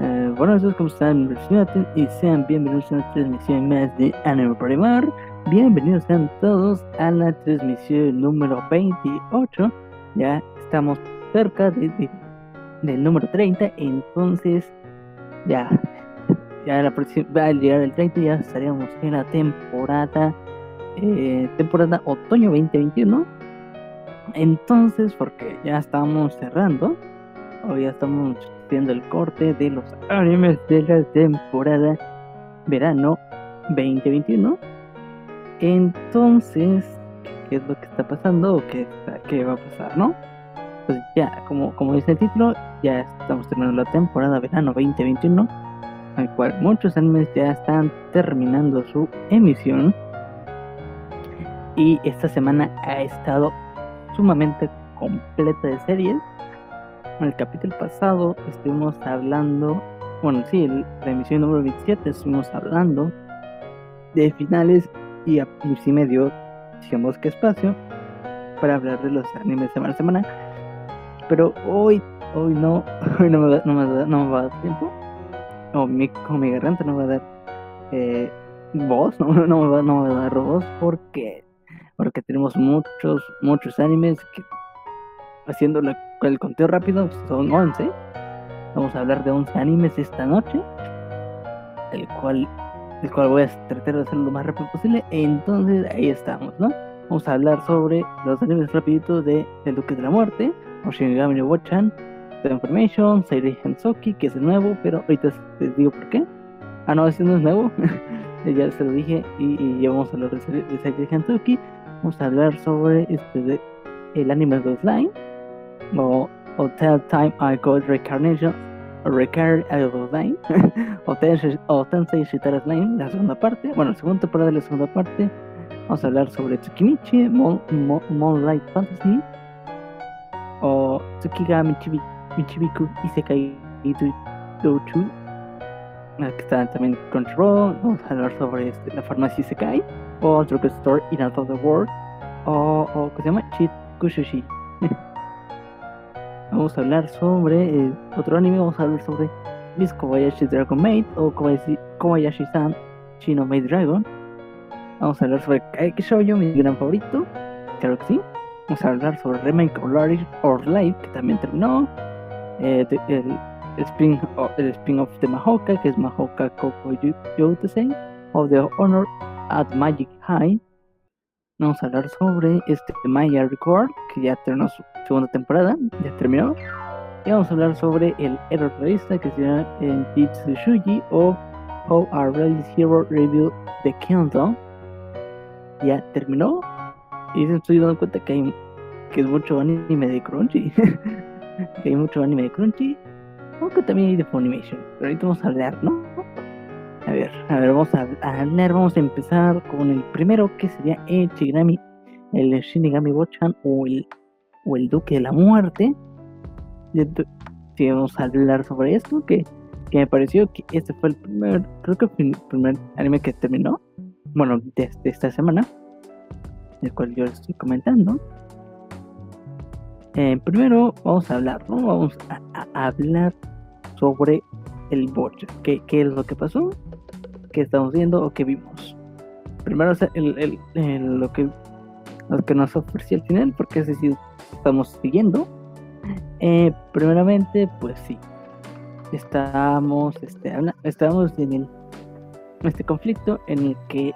Eh, bueno, entonces, ¿cómo están? Y sean bienvenidos a una transmisión más de Anime Primar. Bienvenidos sean todos a la transmisión número 28. Ya estamos cerca de, del número 30, entonces ya, ya la próxima, va a llegar el 30 ya estaríamos en la temporada, eh, temporada otoño 2021. Entonces, porque ya estamos cerrando, o ya estamos viendo el corte de los animes de la temporada verano 2021. Entonces, ¿qué es lo que está pasando o qué, qué va a pasar, no? Pues ya, como, como dice el título, ya estamos terminando la temporada verano 2021, al cual muchos animes ya están terminando su emisión. Y esta semana ha estado sumamente completa de series en el capítulo pasado estuvimos hablando, bueno, sí, la emisión número 27 estuvimos hablando de finales y, a, y me dio, digamos que espacio para hablar de los animes semana a semana. Pero hoy, hoy no, hoy no me, va, no me, no me va a dar tiempo. O mi, o mi garganta no va a dar eh, voz, no, no, me va, no me va a dar voz porque, porque tenemos muchos, muchos animes haciendo el conteo rápido, son 11. Vamos a hablar de 11 animes esta noche, el cual, el cual voy a tratar de hacerlo lo más rápido posible. Entonces ahí estamos, ¿no? Vamos a hablar sobre los animes rapiditos de El Duque de la Muerte, Oshinigami no Wochan, The Information, Seirei Hansoki, que es el nuevo, pero ahorita les digo por qué. Ah, no, ese no es nuevo, ya se lo dije, y, ya vamos a hablar de Seirei Hansoki. Vamos a hablar sobre este de, el anime de Slime o Hotel Time I Got Reincarnation Tensei Shitara Line, la segunda parte, bueno, la segunda temporada de la segunda parte, vamos a hablar sobre Tsukimichi, Moonlight Fantasy, o Tsukiga Michibi, Michibiku Isekai Douchu, que está también Control, vamos a hablar sobre este, la se cae o Drugstore in Another World, o, o ¿qué se llama? Chit Kushushi. vamos a hablar sobre eh, otro anime, vamos a hablar sobre Miss Kobayashi Dragon Maid o Kobayashi-san Shino Maid Dragon. Vamos a hablar sobre Kaiki Shoujo, mi gran favorito, claro que sí. Vamos a hablar sobre Remake or Life, que también terminó. Eh, el, spin, el spin-off de Mahoka, que es Mahoka Koko Youtesen, of the Honor at Magic High. Vamos a hablar sobre este Maya Record, que ya terminó su segunda temporada, ya terminó. Y vamos a hablar sobre el Error Revista que se llama en Shuji o How Our Rise Hero Review The Kingdom. Ya terminó. Y se estoy dando cuenta que hay que es mucho anime de Crunchy. que hay mucho anime de Crunchy. Aunque también hay de Funimation. Pero ahorita vamos a hablar, ¿no? A ver, a ver, vamos a, hablar, vamos a empezar con el primero que sería el Shigrami, el Shinigami Bochan o el, o el Duque de la Muerte. Si vamos a hablar sobre esto, que, que me pareció que este fue el primer, creo que el primer anime que terminó, bueno, desde esta semana, el cual yo estoy comentando. Eh, primero vamos a hablar, ¿no? Vamos a, hablar sobre el Bochan. ¿Qué, ¿Qué es lo que pasó? Que estamos viendo o que vimos. Primero el, el, lo, que, lo que nos ofreció el final, porque es decir, estamos siguiendo. Eh, primeramente, pues sí, estamos, este, estamos en, el, este conflicto en el que,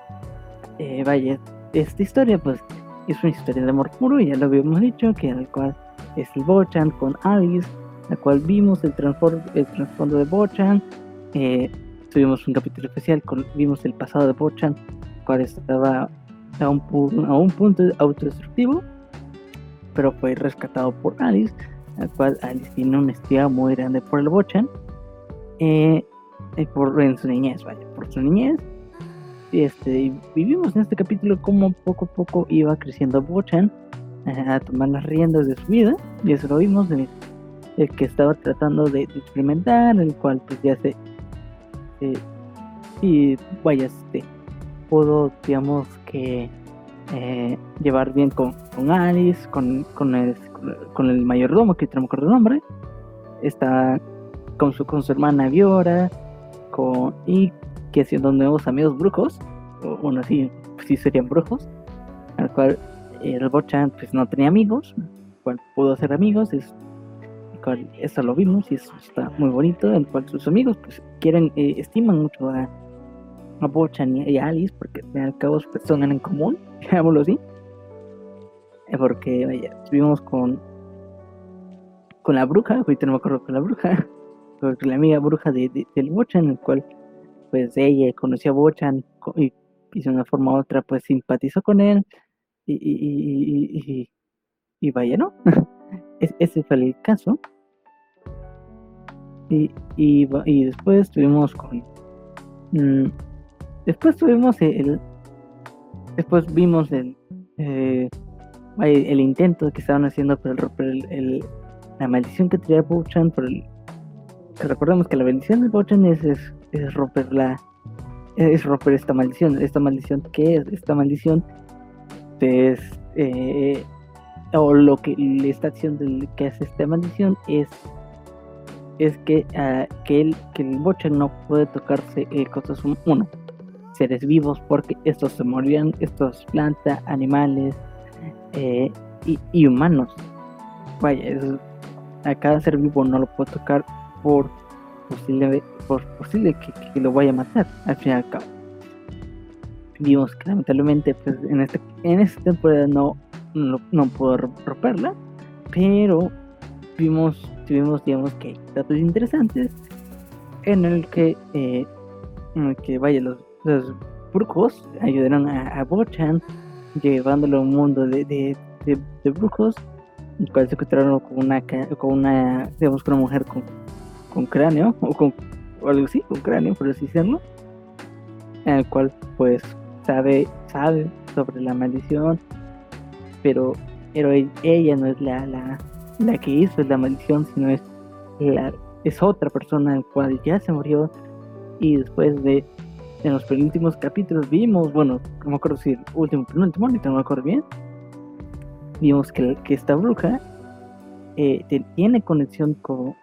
eh, vaya, esta historia, pues es una historia de amor puro, ya lo habíamos dicho, que en el cual es el Bochan con Alice, la cual vimos el, el trasfondo de Bochan, eh, tuvimos un capítulo especial, vimos el pasado de Bochan, cual estaba a un, a un punto autodestructivo, pero fue rescatado por Alice, al cual Alice tiene una estima muy grande por el Bochan, eh, por, en su niñez, vaya, por su niñez. Este, vivimos en este capítulo como poco a poco iba creciendo Bochan a tomar las riendas de su vida, y eso lo vimos en el, que estaba tratando de experimentar, el cual pues ya se este, y vaya, este, pudo, digamos que, eh, llevar bien con, con Alice, con, con, el, con el mayordomo, que no me acuerdo el nombre, está con su, con su hermana Viora, con, y que haciendo nuevos amigos brujos, o bueno, así, sí serían brujos, al cual el Bochan pues no tenía amigos, pudo hacer amigos, es, cual eso lo vimos y eso está muy bonito, en cual sus amigos pues quieren, eh, estiman mucho a, Bochan y, a Alice, porque al cabo son en común, digámoslo así, eh, porque vaya, estuvimos con con la bruja, ahorita no me acuerdo con la bruja, con la amiga bruja de, de, del Bochan, el cual pues ella conoció a Bochan y, de una forma u otra pues simpatizó con él y, y, y vaya, ¿no? ese fue el caso. Y, y, después tuvimos con... Mm, después tuvimos el... Después vimos el... Eh, el intento que estaban haciendo por romper el, la maldición que traía Bochan por el... recordemos que la bendición de Bochan es, es, romper la... Es romper esta maldición. Esta maldición, ¿qué es? Esta maldición es... Eh, o lo que está haciendo que hace esta maldición es es que, uh, que, el, que el Bochan no puede tocarse cosas uno seres vivos porque estos se morían estos plantas animales eh, y, humanos vaya a cada ser vivo no lo puede tocar por posible, por posible que, lo vaya a matar al fin y al cabo. Vimos que lamentablemente pues, en, este, en esta temporada no, no, pudo romperla, pero vimos, tuvimos digamos que datos interesantes en el que, eh, en el que vaya, los, los brujos ayudaron a, a Bochan llevándolo a un mundo de, de, de brujos el cual se encontraron con una, con una, digamos, con una mujer con, con cráneo, o con algo así, con cráneo, por así decirlo, en el cual, pues, sabe, sabe sobre la maldición, pero, pero ella no es la, la, la que hizo la maldición, sino es, la, es otra persona, el cual ya se murió, y después de, en los penúltimos capítulos vimos, bueno, no me acuerdo si el último penúltimo, no me acuerdo bien, vimos que, que esta bruja eh, tiene conexión con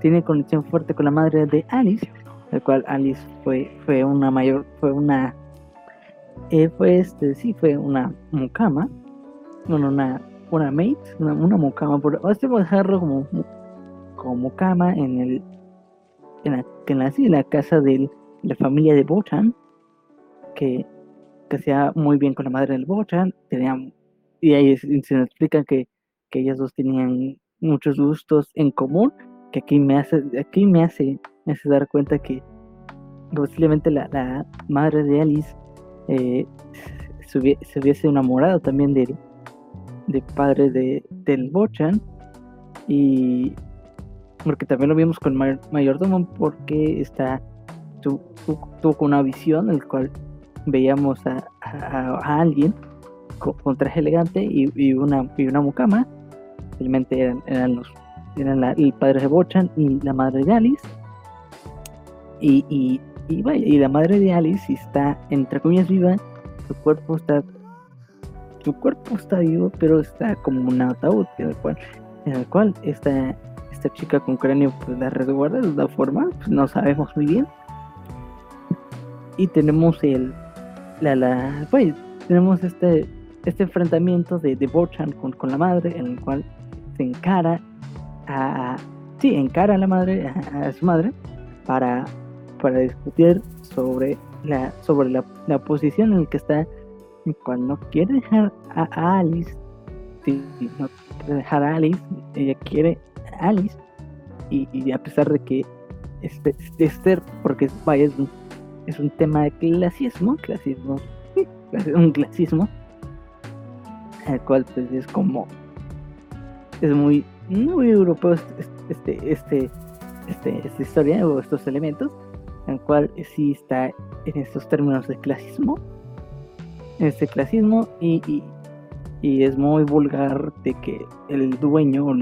tiene conexión fuerte con la madre de Alice, la cual Alice fue fue una mayor fue una eh, fue este sí fue una mucama, bueno una una mate, una, una mucama por a dejarlo como como mucama en el en la, en la, la casa de la familia de Bochan que que hacía muy bien con la madre del Bochan, tenía y ahí se nos explica que, que ellas dos tenían muchos gustos en común, que aquí me hace, aquí me hace, me hace dar cuenta que posiblemente la, la madre de Alice eh, se, hubiese, enamorado también del, de padre de, del Bochan y porque también lo vimos con Mayordomo porque está tuvo una visión en la cual veíamos a, a alguien con, traje elegante y, una, y una mucama. Realmente eran, eran, los, eran el padre de Bochan y la madre de Alice. Y, y, y, y la madre de Alice está, entre comillas, viva. Su cuerpo está. Su cuerpo está vivo, pero está como un ataúd, en el cual, en el cual esta, esta chica con cráneo pues, la resguarda de una forma, pues, no sabemos muy bien. Y tenemos el. La, la, pues, tenemos este este enfrentamiento de, de Bochan con, con, la madre, en el cual se encara a, sí, encara a la madre, a, su madre, para, para discutir sobre la, sobre la, la, posición en la que está, cual no quiere dejar a, Alice, sí, no quiere dejar a Alice, ella quiere a Alice, y, a pesar de que este, Esther, porque vaya, es un, es un tema de clasismo, clasismo, un clasismo, el cual pues es como es muy muy europeo este este este esta historia o estos elementos en el cual sí está en estos términos de clasismo este clasismo y, y, es muy vulgar de que el dueño o,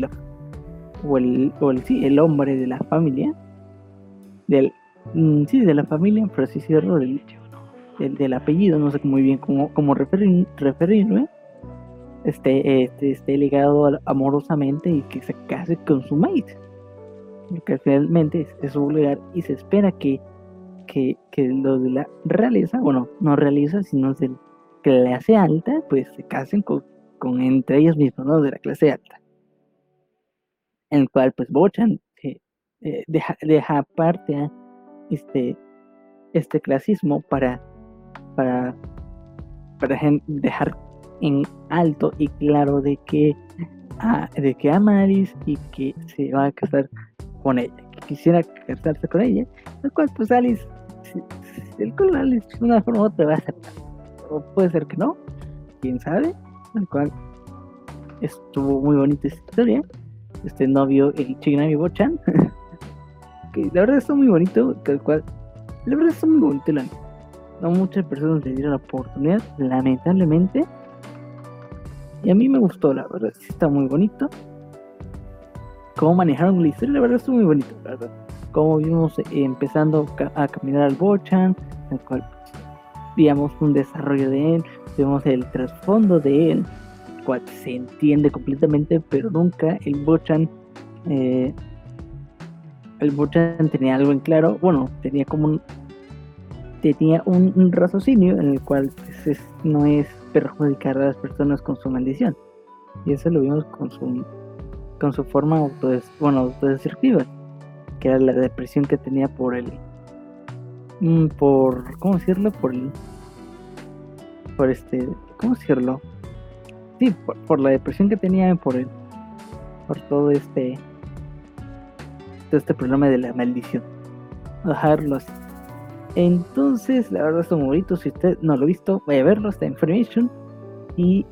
o el o el sí el hombre de la familia del mm, sí de la familia pero sí cierro del, del, apellido no sé muy bien cómo, cómo referir, referirme esté, este, esté ligado amorosamente y que se case con su mate. que finalmente es, vulgar y se espera que, que, que los de la realeza, bueno, no realeza, sino de clase alta, pues se casen con, con entre ellos mismos, ¿no? De la clase alta. En el cual, pues, Bochan eh, eh, deja, deja aparte este, este clasismo para, para, para dejar en alto y claro de que, ah, de que ama a Alice y que se va a casar con ella, que quisiera casarse con ella, el cual pues Alice, el cual Alice de una forma u otra va a aceptar, puede ser que no, quién sabe, el cual estuvo muy bonita esta historia, este novio, el Chignami Bochan, que la verdad está muy bonito, el cual, la verdad está muy bonito el anime. No muchas personas le dieron la oportunidad, lamentablemente. Y a mí me gustó, la verdad, sí está muy bonito cómo manejaron la historia, la verdad estuvo muy bonito, la verdad. Como vimos eh, empezando a caminar al Bochan, el cual digamos un desarrollo de él, vemos el trasfondo de él, cual se entiende completamente, pero nunca el Bochan eh, el Bochan tenía algo en claro, bueno, tenía como un tenía un, raciocinio en el cual pues, no es perjudicar a las personas con su maldición. Y eso lo vimos con su con su forma autodes bueno, autodestructiva, que era la depresión que tenía por el, por, ¿cómo decirlo? Por por este, ¿cómo decirlo? Sí, por, la depresión que tenía por el, por todo este, todo este problema de la maldición. Dejarlo así. Entonces, la verdad es muy bonito. Si usted no lo ha visto, vaya a verlo, está Information. Y,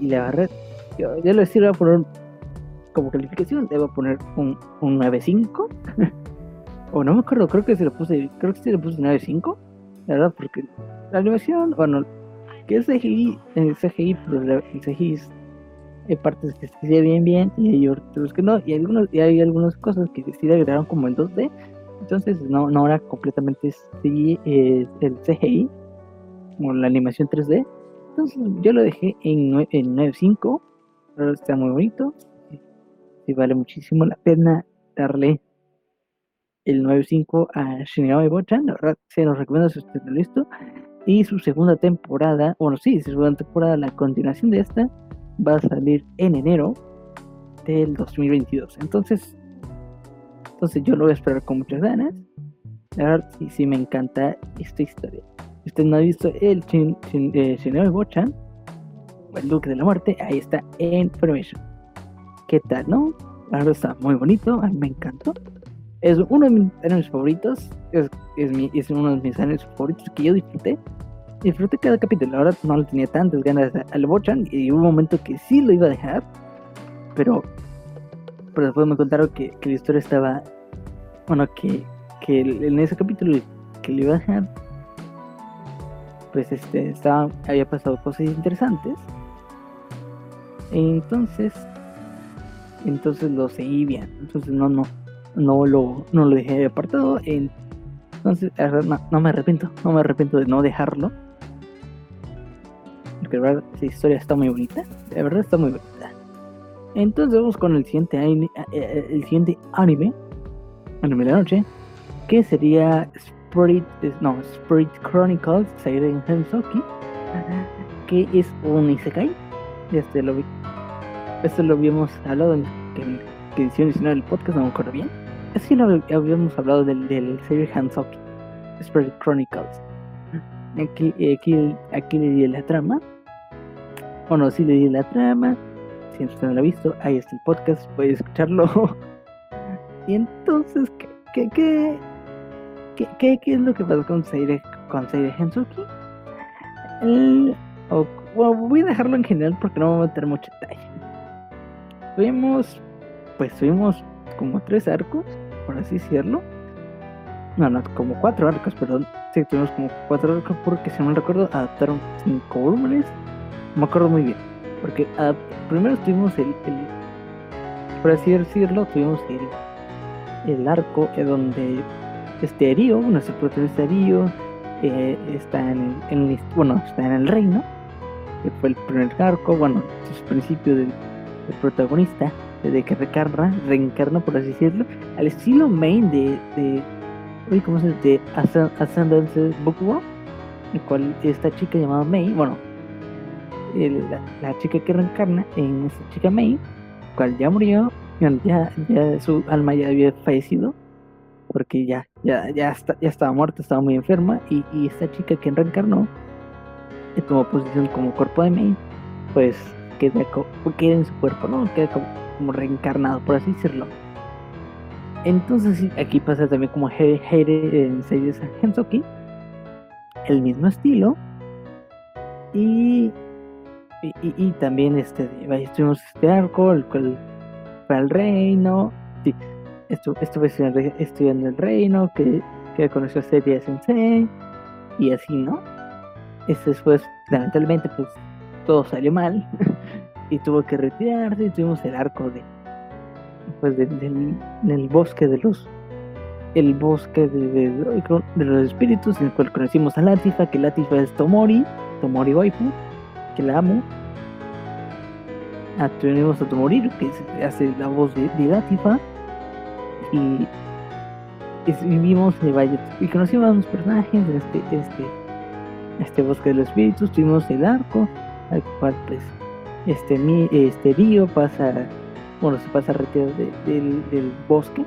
y, la verdad, yo, yo le voy a poner como calificación debo poner un, un 9.5. o no me acuerdo, creo que se lo puse, creo que se lo puse 9.5. La verdad, porque la animación, bueno, que es CGI, el CGI, pero el CGI hay partes que se ve bien bien y hay otros que no, y algunos, y hay algunas cosas que sí agregaron como en 2D, entonces no, no era completamente CGI, eh, el CGI, como la animación 3D, entonces yo lo dejé en 9.5, pero está muy bonito, y vale muchísimo la pena darle el 9.5 a Shinigami Bochan. La verdad, se los recomiendo si usted lo ha visto. Y su segunda temporada, bueno, sí, su segunda temporada, la continuación de esta, va a salir en enero del 2022. Entonces, entonces yo lo voy a esperar con muchas ganas. La verdad, sí, sí me encanta esta historia. Si usted no ha visto el Shin, eh, Shinigami Bochan, el Duque de la Muerte, ahí está en Formation qué tal, ¿no? La verdad está muy bonito, a mí me encantó. Es uno de mis animes favoritos, es, es, uno de mis animes favoritos que yo disfruté. Disfruté cada capítulo, verdad no le tenía tantas ganas al Bochan y hubo un momento que sí lo iba a dejar, pero, pero después me contaron que, que la historia estaba, bueno, que, que en ese capítulo que le iba a dejar, pues este, estaba, había pasado cosas interesantes. Entonces, entonces lo seguí bien, entonces no, no, no lo, no lo dejé apartado, entonces no, me arrepiento, no me arrepiento de no dejarlo, porque la verdad esa historia está muy bonita, de verdad está muy bonita. Entonces vamos con el siguiente anime, eh, eh, el siguiente anime, anime de la noche, que sería Spirit, no, Spirit Chronicles Siren Hensoki, que es un isekai, este lo vi esto lo habíamos hablado en, en, edición adicional del podcast, no me acuerdo bien. Que lo habíamos hablado del, del serie Hansoki, Spirit Chronicles. Aquí, aquí, aquí le di la trama. Bueno, sí le di la trama. Si usted no lo ha visto, ahí está el podcast, puede escucharlo. y entonces, ¿qué, qué, qué, qué, qué es lo que pasa con Seire, con Seire? El, bueno, voy a dejarlo en general porque no voy a meter mucho detalle tuvimos, pues tuvimos como tres arcos, por así decirlo. No, no, como cuatro arcos, perdón. Sí, tuvimos como cuatro arcos porque, si no me recuerdo, adaptaron cinco volúmenes. Me acuerdo muy bien. Porque primero tuvimos el, por así decirlo, tuvimos el, el arco en donde este Río, nuestro protagonista Río, eh, está en, el, bueno, está en el reino, que fue el primer arco, bueno, es el principio del el protagonista, de que reencarna, reencarna por así decirlo, al estilo main de, de ¿cómo se dice? De Ascendance Bookworm, el cual esta chica llamada May, bueno, la, chica que reencarna en esta chica May, cual ya murió, ya, ya su alma ya había fallecido, porque ya, ya, ya, está, ya estaba muerta, estaba muy enferma, y, y esta chica que reencarnó, tomó posición como cuerpo de May, pues queda, queda en su cuerpo, ¿no? Queda como, reencarnado, por así decirlo. Entonces aquí pasa también como Heire en series Hensoki, el mismo estilo. Y, y, también este, estuvimos este arco, el para el reino. Sí, estuve estudiando, el reino, que, que conoció a Serie Sensei, y así, ¿no? Este después, lamentablemente, pues todo salió mal y tuvo que retirarse y tuvimos el arco de pues del, bosque de los el bosque de, de, los espíritus en el cual conocimos a Latifa que Latifa es Tomori Tomori Waifu que la amo. Ah, tuvimos a Tomori que hace la voz de, Latifa. Y, vivimos en y conocimos a los personajes de este, este, este bosque de los espíritus. Tuvimos el arco al cual pues este, mi, este río pasa, bueno, se pasa a retirar del, del bosque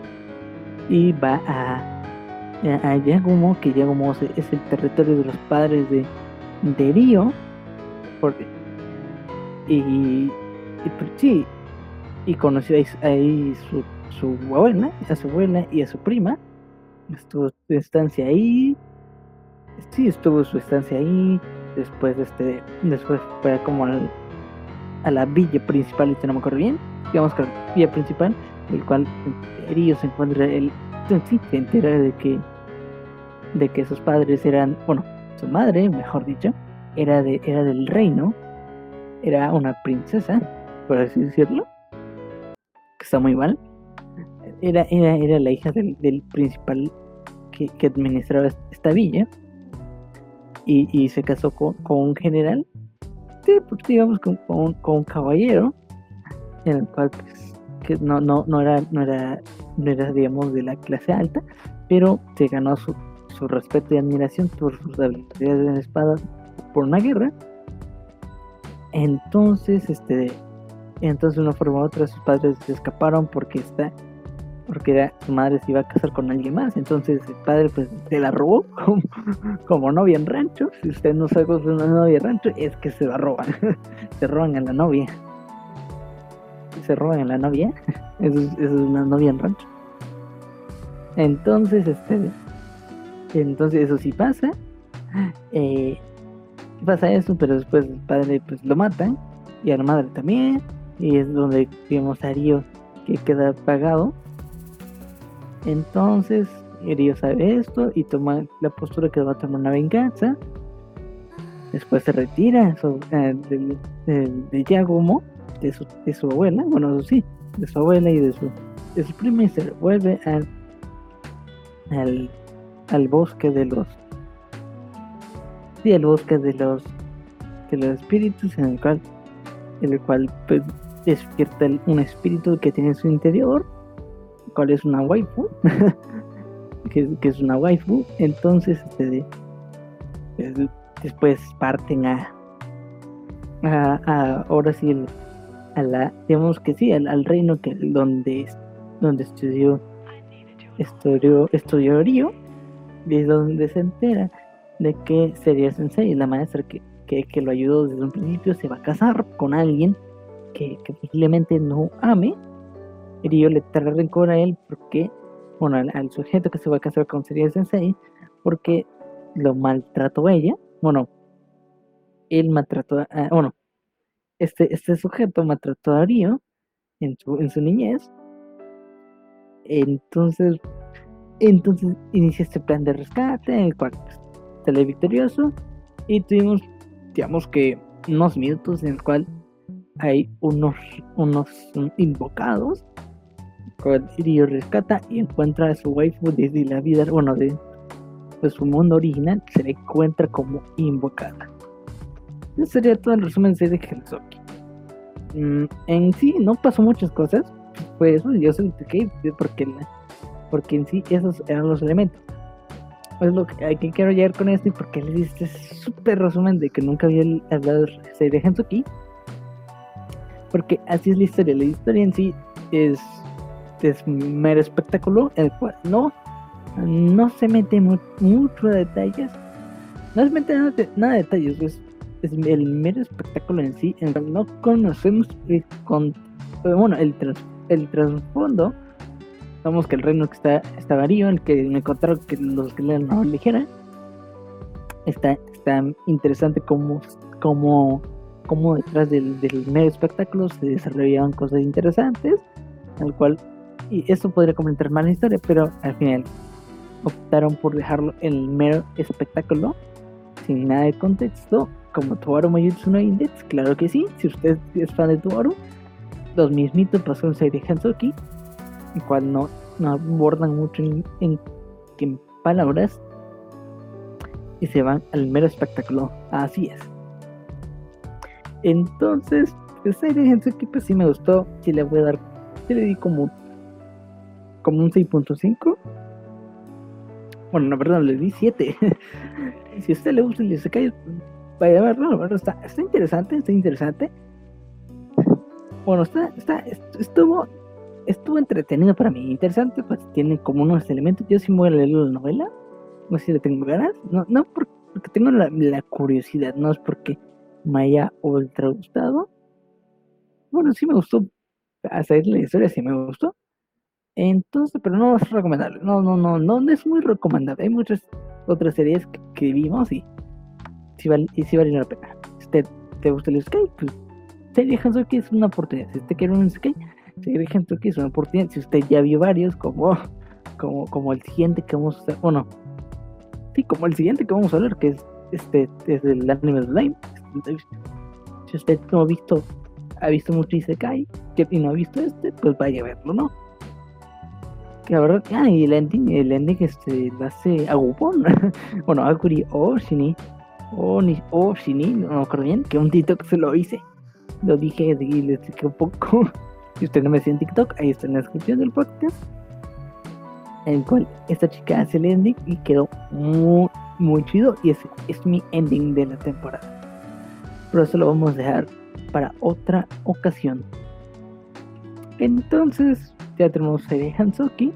y va a, a, Yagumo, que Yagumo es el territorio de los padres de, de Río, porque, y, y pues, sí, y conoció ahí su, su abuela, a su abuela y a su prima, estuvo su estancia ahí, sí, estuvo su estancia ahí, después este después fue como a la villa principal y no me acuerdo bien digamos que la villa principal el cual Río se encuentra el sí se entera de que de que sus padres eran bueno su madre mejor dicho era de era del reino era una princesa por así decirlo que está muy mal. Era era, era la hija del, del principal que, que administraba esta villa y, se casó con, un general, sí, pues, digamos con, con, un caballero, en el cual pues, que no, no, no, era, no, era, no era, digamos, de la clase alta, pero se ganó su, su respeto y admiración por sus habilidades en espada por una guerra. Entonces, este, entonces de una forma u otra sus padres se escaparon porque está porque era, su madre se iba a casar con alguien más, entonces el padre pues se la robó como, novia en rancho, si usted no sabe es una novia en rancho, es que se la roban, se roban a la novia, se roban a la novia, eso es, una novia en rancho. Entonces, este, entonces eso sí pasa, eh, pasa eso, pero después el padre pues lo matan, y a la madre también, y es donde vemos a Río que queda pagado entonces, Río sabe esto y toma la postura que va a tomar una venganza. Después se retira eh, de, Yagumo, de su, de su abuela, bueno, sí, de su abuela y de su, de su prima y se vuelve al, al, al bosque de los sí, al bosque de los de los espíritus en el cual en el cual pues, despierta un espíritu que tiene en su interior cuál es una waifu, que, es una waifu, entonces este, pues, después parten a, a, ahora sí a la digamos que sí al, reino que donde donde estudió estudió estudió Río y es donde se entera de que sería Sensei la maestra que, que, lo ayudó desde un principio se va a casar con alguien que, que posiblemente no ame Ryo le trae rencor a él porque, bueno, al, sujeto que se va a casar con Sería Sensei, porque lo maltrató a ella. Bueno, él maltrató a, bueno, este, este sujeto maltrató a Ryo en su, en su niñez. Entonces, entonces inicia este plan de rescate, en el cual sale victorioso. Y tuvimos, digamos que, unos minutos en el cual hay unos, unos invocados Río rescata y encuentra a su waifu desde la vida, bueno, de, su mundo original, se le encuentra como invocada. Ese sería todo el resumen de Helsoki. Mm, en sí, no pasó muchas cosas. fue eso, yo soy que porque, porque en sí esos eran los elementos. Es lo que, que quiero llegar con esto y porque le diste súper resumen de que nunca había hablado de Hensuki. Porque así es la historia. La historia en sí es, es mero espectáculo, el cual no, no se mete mucho de detalles. No se mete nada de, detalles, es, el mero espectáculo en sí. En no conocemos el, con, bueno, el, el trasfondo Vamos que el reino que está, está varío, el que encontraron que los que leen no ligera. Está, está interesante como, como, como detrás del, del medio espectáculo se desarrollaban cosas interesantes, al cual, y esto podría comentar más la historia, pero al final optaron por dejarlo en el mero espectáculo, sin nada de contexto, como Tuaru Mayutsu no Index, claro que sí, si usted es fan de Tuaru, los mismitos pasó en serie Hansoki, el cual no, abordan mucho en, palabras y se van al mero espectáculo. Así es. Entonces, pues su equipo pues sí me gustó. Si le voy a dar, le di como, como un 6.5. Bueno, no, perdón, le di 7. si a usted le gusta el cae vaya a verlo, está, está interesante, está interesante. Bueno, está, está, estuvo estuvo entretenido para mí, interesante, pues tiene como unos elementos. Yo sí me voy a leer la novela, no sé si le tengo ganas, no, no porque, tengo la, curiosidad, no es porque me haya ultra gustado. Bueno, sí me gustó hacer la historia, sí me gustó. Entonces, pero no es recomendable, no, no, no, no, es muy recomendable. Hay muchas otras series que, vimos y sí, vale, y sí valen la pena. Si te, te gusta el Sky, pues serie que es una oportunidad. Si te quiere un Sky, gente que es una oportunidad. Si usted ya vio varios, como, como, como el siguiente que vamos a hacer, bueno, sí, como el siguiente que vamos a ver, que es este, es el anime Slime. Si usted no ha visto, ha visto mucho Isekai, y no ha visto este, pues vaya a verlo, ¿no? La verdad, ah, y el ending, el ending este, lo hace Agupon, bueno, Aguri o Shini, o, ni, o Shini, no me acuerdo bien, que un TikTok se lo hice, lo dije y le expliqué un poco si usted no me sigue en TikTok, ahí está en la descripción del podcast. En el cual esta chica hace el ending y quedó muy, muy chido. Y ese es mi ending de la temporada. Pero eso lo vamos a dejar para otra ocasión. Entonces, ya tenemos Serie Hansoki.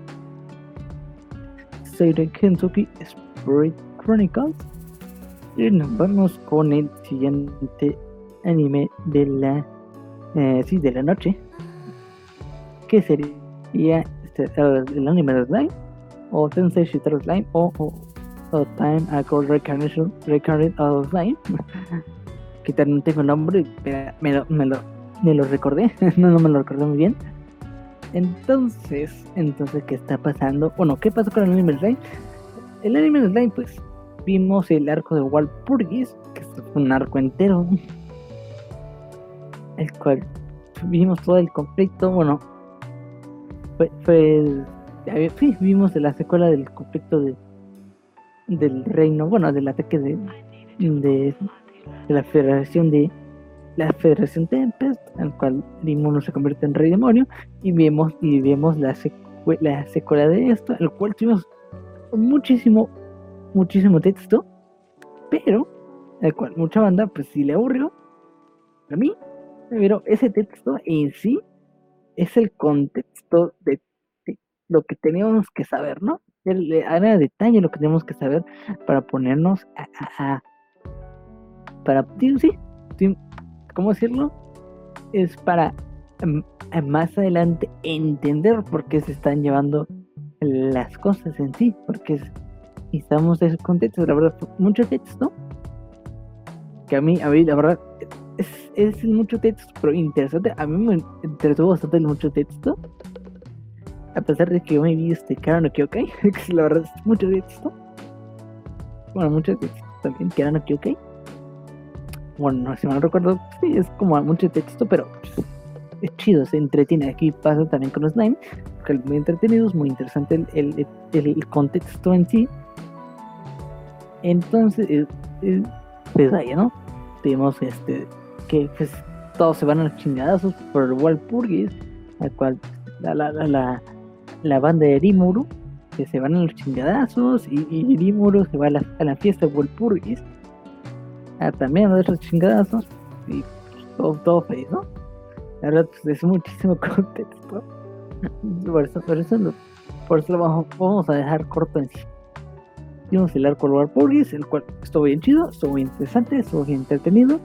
Serie Hansoki Spirit Chronicles. Y nos vamos con el siguiente anime de la, eh, sí, de la noche que sería este, el anime de Slime o Tensei Shitaro Slime o, Time I Call Recarnation Recarnate of Slime que no tengo nombre pero me lo, me lo, me lo recordé no, no me lo recordé muy bien entonces entonces qué está pasando bueno qué pasó con el anime de Slime el anime de Slime pues vimos el arco de Walpurgis que es un arco entero el cual vimos todo el conflicto bueno fue, fue vimos de la secuela del conflicto de, del reino, bueno, del ataque de, de, la federación de la Federación Tempest, en el cual Limono se convierte en rey demonio, y vemos, y vemos la, la secuela de esto, el cual tuvimos muchísimo, muchísimo texto, pero el cual mucha banda, pues si le aburrió, a mí, pero ese texto en sí es el contexto de, lo que teníamos que saber, ¿no? El, era detalle lo que tenemos que saber para ponernos a, para, sí, sí, ¿cómo decirlo? Es para em, más adelante entender por qué se están llevando las cosas en sí, porque necesitamos ese contexto, la verdad, mucho texto, que a mí, a mí, la verdad, es, es mucho texto, pero interesante. A mí me interesó bastante el mucho texto. A pesar de que yo me vi este Kara que ok que la verdad es mucho texto. Bueno, mucho texto también, Kara no ok Bueno, no si mal recuerdo, sí, es como mucho texto, pero es chido, se entretiene. Aquí pasa también con los Slime, que es muy entretenido, es muy interesante el, el, el, contexto en sí. Entonces, eh, eh, pues ¿no? Tenemos este que pues todos se van a los chingadazos por Walpurgis, al cual la, la, la, la, banda de Rimuru, que se van a los chingadazos, y, y Rimuru se va a la, a la fiesta de Wolpurgis, a también a los chingadazos, y pues, todo, todo feliz, ¿no? La verdad, pues es muchísimo contexto. Por eso, por eso, lo, por eso lo vamos, vamos a dejar corto en sí. Vimos el arco de Wolpurgis, el cual estuvo bien chido, estuvo bien interesante, estuvo bien entretenido.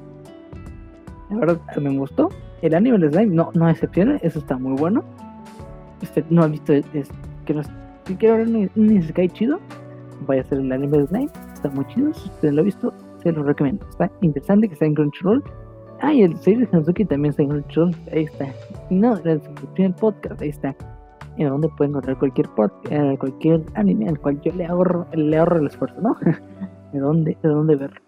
La verdad, me gustó. El anime de Slime no, no excepciona, eso está muy bueno. Este, no ha visto, es, que no, si quiero ver un, un Isekai chido, vaya a ser el anime de Slime, está muy chido. Si usted lo ha visto, se lo recomiendo. Está interesante que está en Crunchyroll. Ah, y el serie de Hanzuki también está en Crunchyroll. Ahí está. Y no, la descripción del podcast, ahí está. En donde pueden encontrar cualquier podcast, eh, cualquier anime al cual yo le ahorro, le ahorro el esfuerzo, ¿no? de dónde, de dónde verlo.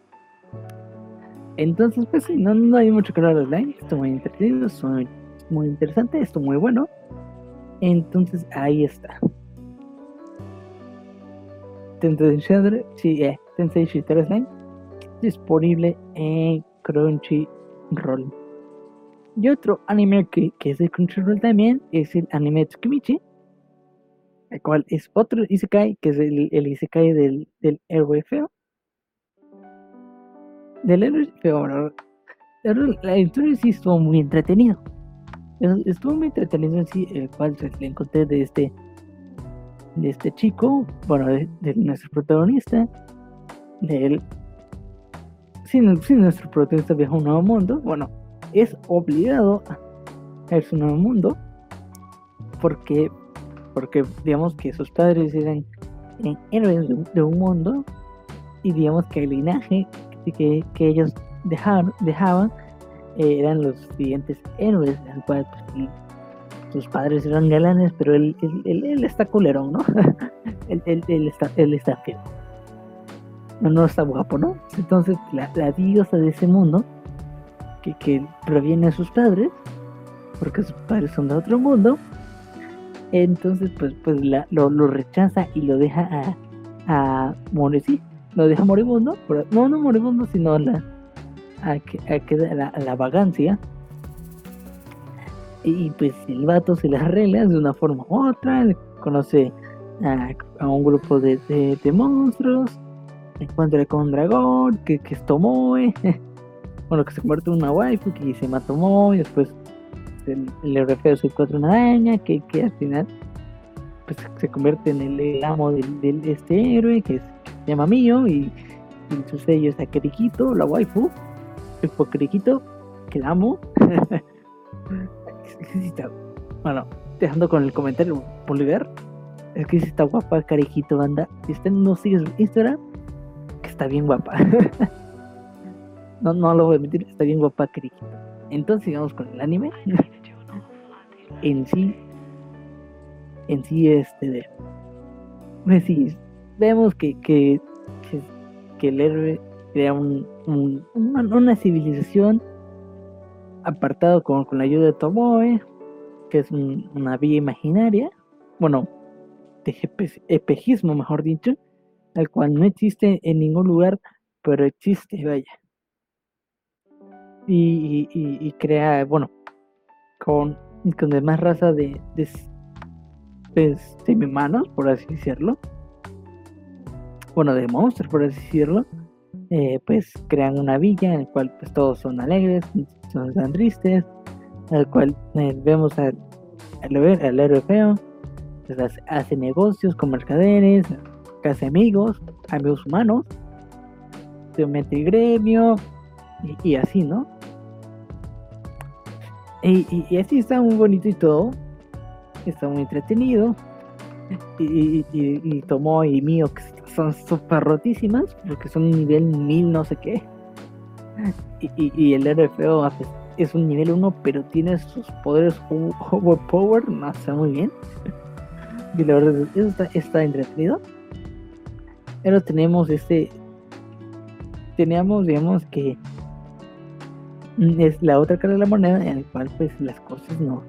Entonces, pues sí, no, no hay mucho que hablar Slime. Esto muy entretenido, esto muy, muy interesante, esto muy bueno. Entonces, ahí está. Tensei Shredder, sí, eh, Tensei Shredder Slime disponible en Crunchyroll. Y otro anime que, que es de Crunchyroll también es el anime Tsukimichi, el cual es otro Isekai, que es el, el Isekai del, del héroe feo. Del héroe feo, bueno, la, historia sí estuvo muy entretenido. Estuvo muy entretenido en sí, el cual pues, le encontré de este de este chico, bueno, de, nuestro protagonista, de él si, nuestro protagonista viaja a un nuevo mundo, bueno, es obligado a irse a un nuevo mundo porque, porque digamos que sus padres eran héroes de, un mundo y digamos que el linaje que, que ellos dejaron, dejaban eh, eran los siguientes héroes, al cual pues, sus padres eran galanes, pero él, él, él, está culerón, ¿no? él, está, él está feo no, no está guapo, ¿no? Entonces la, diosa de ese mundo, que, que, proviene de sus padres, porque sus padres son de otro mundo, entonces pues, pues la, lo, lo, rechaza y lo deja a, a morir, sí, lo deja moribundo, pero, no, no moribundo, sino la, a a la, la vagancia. Y pues el vato se las arregla de una forma u otra, conoce a, a un grupo de, de monstruos, encuentra con un dragón, que, que es Tomoe, bueno, que se convierte en una waifu, que se llama Tomoe, después el, el feo se encuentra una araña, que, que al final pues, se convierte en el, amo del, este héroe, que, es, se llama Mío, y, y su sello es a Kirikito, la waifu, el Kirikito, que la amo. bueno, dejando con el comentario, Bolívar, es que si está guapa, Kirikito, banda. Si usted no sigue su Instagram, está bien guapa. no, no lo voy a admitir, está bien guapa Kirikito. Entonces sigamos con el anime. en sí, en sí este. Pues sí, vemos que, que, que, el héroe crea un, un, una, civilización apartado con, con, la ayuda de Tomoe, que es un, una vía imaginaria, bueno, de espejismo mejor dicho, el cual no existe en ningún lugar, pero existe, vaya. Y, y, y crea, bueno, con, con demás raza de, de, de semi-humanos, por así decirlo. Bueno, de monstruos, por así decirlo. Eh, pues crean una villa en la cual pues todos son alegres, son tan tristes, al cual eh, vemos al, al, al héroe feo, pues hace, hace negocios con mercaderes, casi amigos, amigos humanos, se mete gremio y, así, ¿no? Y, así está muy bonito y todo, está muy entretenido. Y, Tomo y Mío, que son súper rotísimas, porque son nivel mil no sé qué. Y, el héroe feo es un nivel 1, pero tiene sus poderes overpower, no sé muy bien. Y la verdad, eso está, está entretenido pero tenemos este teníamos digamos que es la otra cara de la moneda en el cual pues las cosas no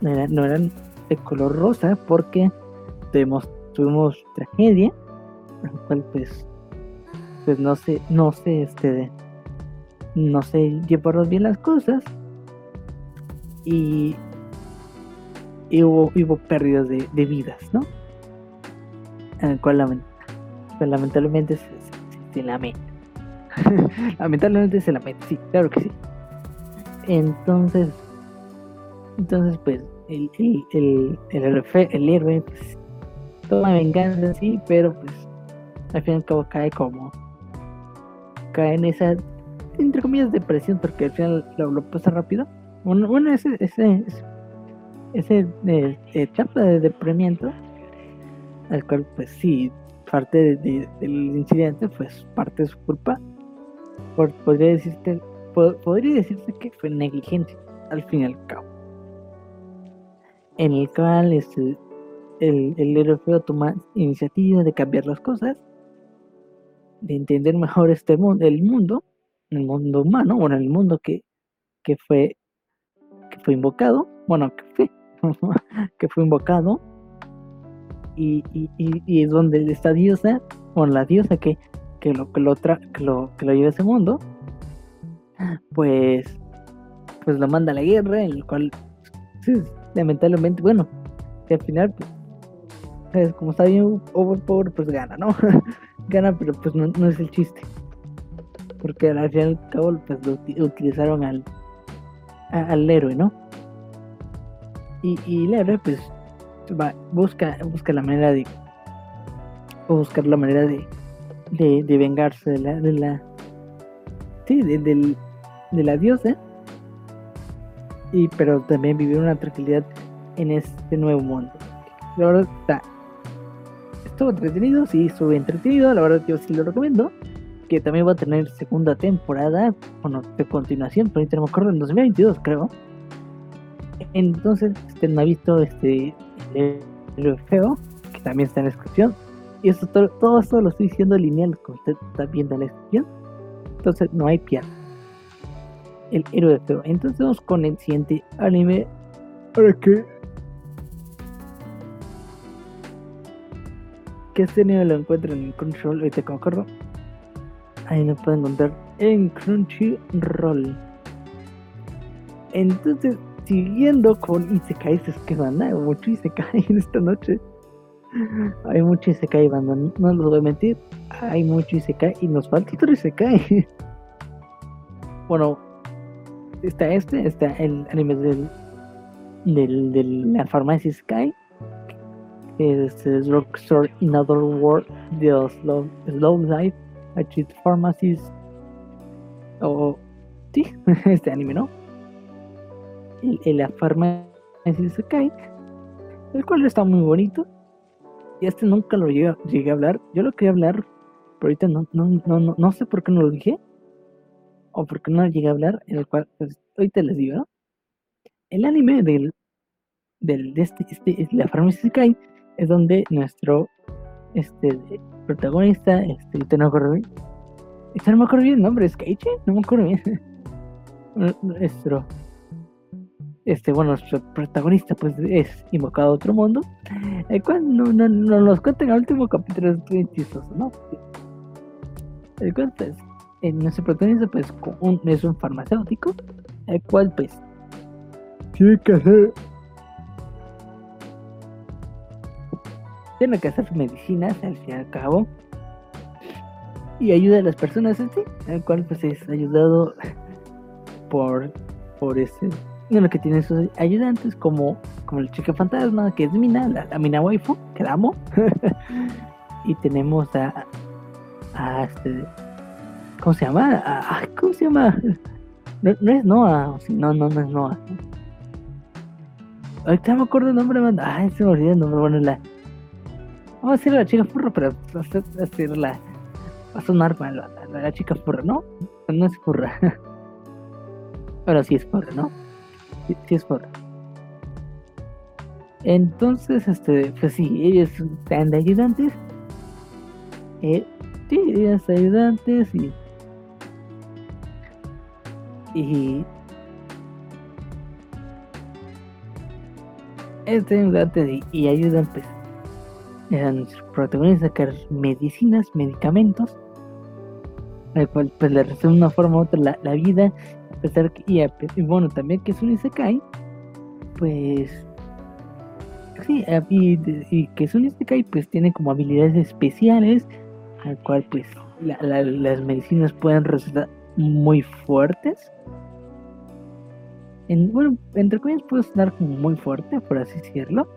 no eran, de color rosa porque tuvimos tuvimos tragedia en el cual pues pues no sé no sé este no sé llevaron bien las cosas y y hubo, hubo pérdidas de, de vidas, ¿no? En el cual lamentablemente se, se, se lamenta. lamentablemente se lamenta, sí, claro que sí. Entonces, entonces pues el, el, el, el, el héroe pues, toma venganza, sí, pero pues al fin y al cabo cae como cae en esa entre comillas depresión porque al final lo, pasa rápido bueno, bueno ese ese ese, de, etapa de deprimiento al cual pues sí parte de, del incidente pues parte de su culpa. Podría decirte podría decirse que fue negligencia al fin y al cabo. En el cual este, el, el feo toma iniciativa de cambiar las cosas de entender mejor este mundo, el mundo, el mundo humano, bueno, el mundo que, que fue que fue invocado, bueno, que fue, que fue invocado, y, y, y, es donde esta diosa, o la diosa que, que lo que lo, tra que lo que lo lleva a ese mundo, pues pues lo manda a la guerra, en el cual pues, lamentablemente, bueno, que al final pues, como está bien overpower, pues gana, ¿no? gana, pero pues no, es el chiste. Porque al fin y al cabo pues lo utilizaron al, al héroe, ¿no? Y, y el héroe pues va, busca, busca la manera de buscar la manera de, de, vengarse de la, de la sí, de, de, de la diosa y pero también vivir una tranquilidad en este nuevo mundo. La verdad está estuvo entretenido, sí, estuvo entretenido, la verdad yo sí lo recomiendo. Que también va a tener segunda temporada, bueno, de continuación, pero ahorita no me acuerdo, en 2022 creo. Entonces, usted no ha visto este el feo, que también está en la descripción. Y eso todo, todo esto lo estoy diciendo lineal, como usted está viendo en la descripción. Entonces no hay piano. El héroe feo. Entonces vamos con el siguiente anime. Para que que este nivel lo encuentran en Crunchyroll, ahorita como. Ahí lo pueden encontrar en Crunchyroll. Entonces, siguiendo con Isekai, es que van hay mucho Isekai en esta noche. Hay mucho Isekai, banda, no, los voy a mentir. Hay mucho Isekai y nos falta otro Isekai. bueno, está este, está el anime del, del, de la farmacia Isekai este es Rockstar in Other World, The Slow, Slow Life, Cheat Pharmacies, o sí, este anime, ¿no? El, la farmacia se cae, el cual está muy bonito. Y este nunca lo llegué, llegué a hablar. Yo lo quería hablar, pero ahorita no, no, no, no, no sé por qué no lo dije. O por qué no llegué a hablar, en el cual, pues, ahorita les digo, ¿no? El anime del, del de este, este, la farmacia cae es donde nuestro este protagonista, este, no me acuerdo bien, este no me acuerdo bien el nombre, es Keiichi, no me acuerdo bien. nuestro este bueno nuestro protagonista pues es invocado a otro mundo el cual no, no, no nos cuenta en el último capítulo es muy chistoso no el cual pues nuestro protagonista pues es un farmacéutico el cual pues tiene que hacer tiene que hacer medicinas al fin y al cabo y ayuda a las personas en sí, el cual pues es ayudado por por ese bueno que tiene sus ayudantes como como la chica fantasma que es Mina, la, Mina waifu, que la amo y tenemos a a este ¿cómo se llama? A, ¿cómo se llama? No, es Noah, no, no, no es Noah. Ahorita me acuerdo el nombre, man. Ay, se me olvidó el nombre. Bueno, la, Vamos a decir la chica furra, pero va a decir la. Va a sonar mal la, la, chica furra, ¿no? No es furra. Pero sí es furra, ¿no? Sí, es furra. Entonces, este, pues sí, ellos están de ayudantes. Eh, sí, ellos ayudantes y. Y. Este ayudante y ayudan, pues eran nuestro eran medicinas, medicamentos, al cual pues le de una forma u otra la, la vida, a pesar y, bueno, también que es un Isekai, pues sí, y, que es un Isekai pues tiene como habilidades especiales al cual pues las medicinas pueden resultar muy fuertes. En, bueno, entre comillas puede sonar como muy fuerte, por así decirlo.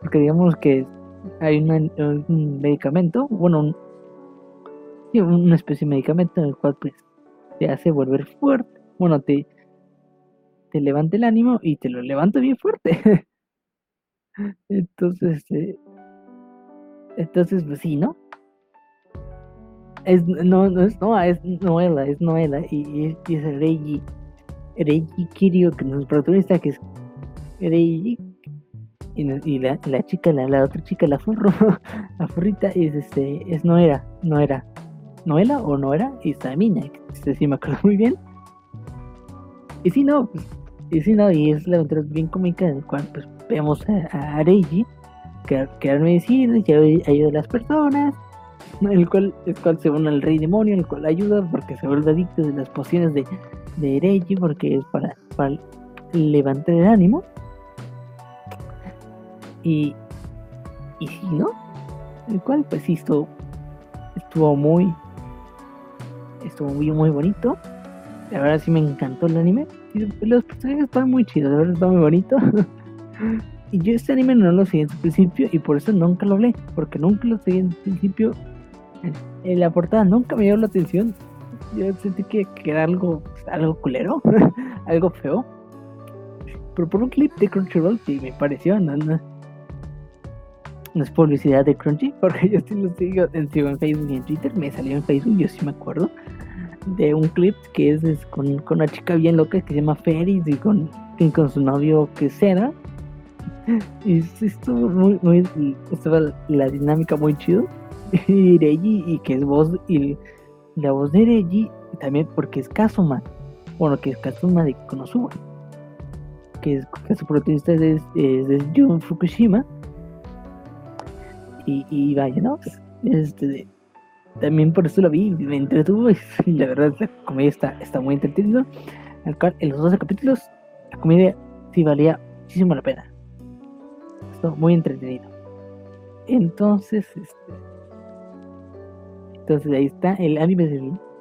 Porque digamos que hay un medicamento, bueno, una especie de medicamento en el cual pues te hace volver fuerte. Bueno, te, te levanta el ánimo y te lo levanta bien fuerte. entonces, eh, entonces, pues sí, ¿no? Es, no, no es Noah, es Noela, es Noela y, es Reiji. Reiji Kirio, que es protagonista, que es Reiji. Y, la, la, chica, la, la, otra chica, la furro, la furrita, es este, es Noera, Noera. Noela o Noera y Samina, que este sí me acuerdo muy bien. Y si no, y si no, y es la aventura bien cómica en el cual pues, vemos a, a Reiji que, que medicina y ayuda a las personas el cual, el cual se une al rey demonio, el cual ayuda porque se vuelve adicto de las pociones de, de Reiki, porque es para, para levantar el ánimo. Y, y si no, el cual pues sí estuvo, estuvo muy, estuvo muy, muy bonito. La verdad sí me encantó el anime. Los personajes están muy chidos, la verdad está muy bonito. y yo este anime no lo seguí en su principio y por eso nunca lo hablé, porque nunca lo seguí en su principio en la portada nunca me dio la atención. Yo sentí que, era algo, algo culero, algo feo. Pero por un clip de Crunchyroll sí me pareció, no, no, es publicidad de Crunchy, porque yo sí lo sigo, en Facebook y en Twitter, me salió en Facebook, yo sí me acuerdo, de un clip que es, con, con, una chica bien loca que se llama Ferris y con, con su novio que será Y estuvo muy, muy, estaba la dinámica muy chido. y Reiji y que es voz y la voz de Reiji también porque es Kazuma. Bueno que es Kazuma de Konosuba. Que, es, que su protagonista es, es, Jun Fukushima y, y vaya no este también por eso lo vi me entretuvo y la verdad la comedia está, está muy entretenida en los 12 capítulos la comedia sí valía muchísimo la pena Estuvo muy entretenido entonces este entonces ahí está el anime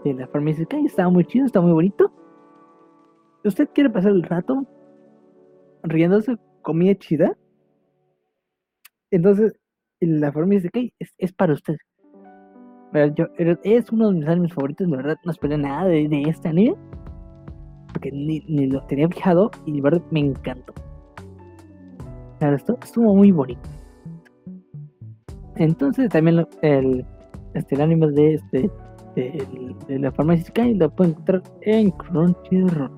de, la farmacia. Está muy chido, está muy bonito. ¿Usted quiere pasar el rato riéndose comida chida? Entonces, la farmacia Sky es, es para usted. Yo, es uno de mis animes favoritos, la verdad no esperé nada de, este anime. Porque ni, lo tenía fijado y de verdad me encantó. Claro, esto estuvo muy bonito. Entonces también el, este, el anime de, este, de, la farmacia lo pueden encontrar en Crunchyroll.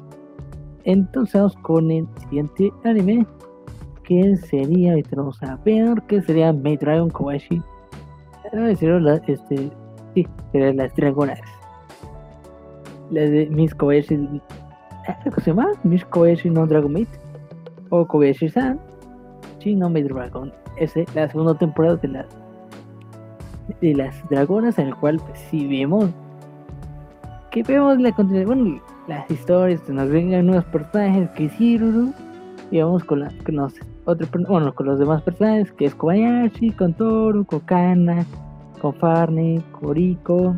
Entonces vamos con el siguiente anime que sería, a ver, que sería Maid Dragon Kobashi. Ah, sería la, este, sí, sería las de Miss Kobashi, ah, ¿cómo se llama? Miss no Dragon Maid o Kobashi-san, sí, no Maid Dragon. Es la segunda temporada de la de las dragonas, en el cual pues, si vemos que vemos la continuación, las historias, nos vengan nuevos personajes que hicieron y vamos con, la, con los otros, bueno, con los demás personajes, que es Kobayashi, con Toru, con Kana, con Farney, con Riko,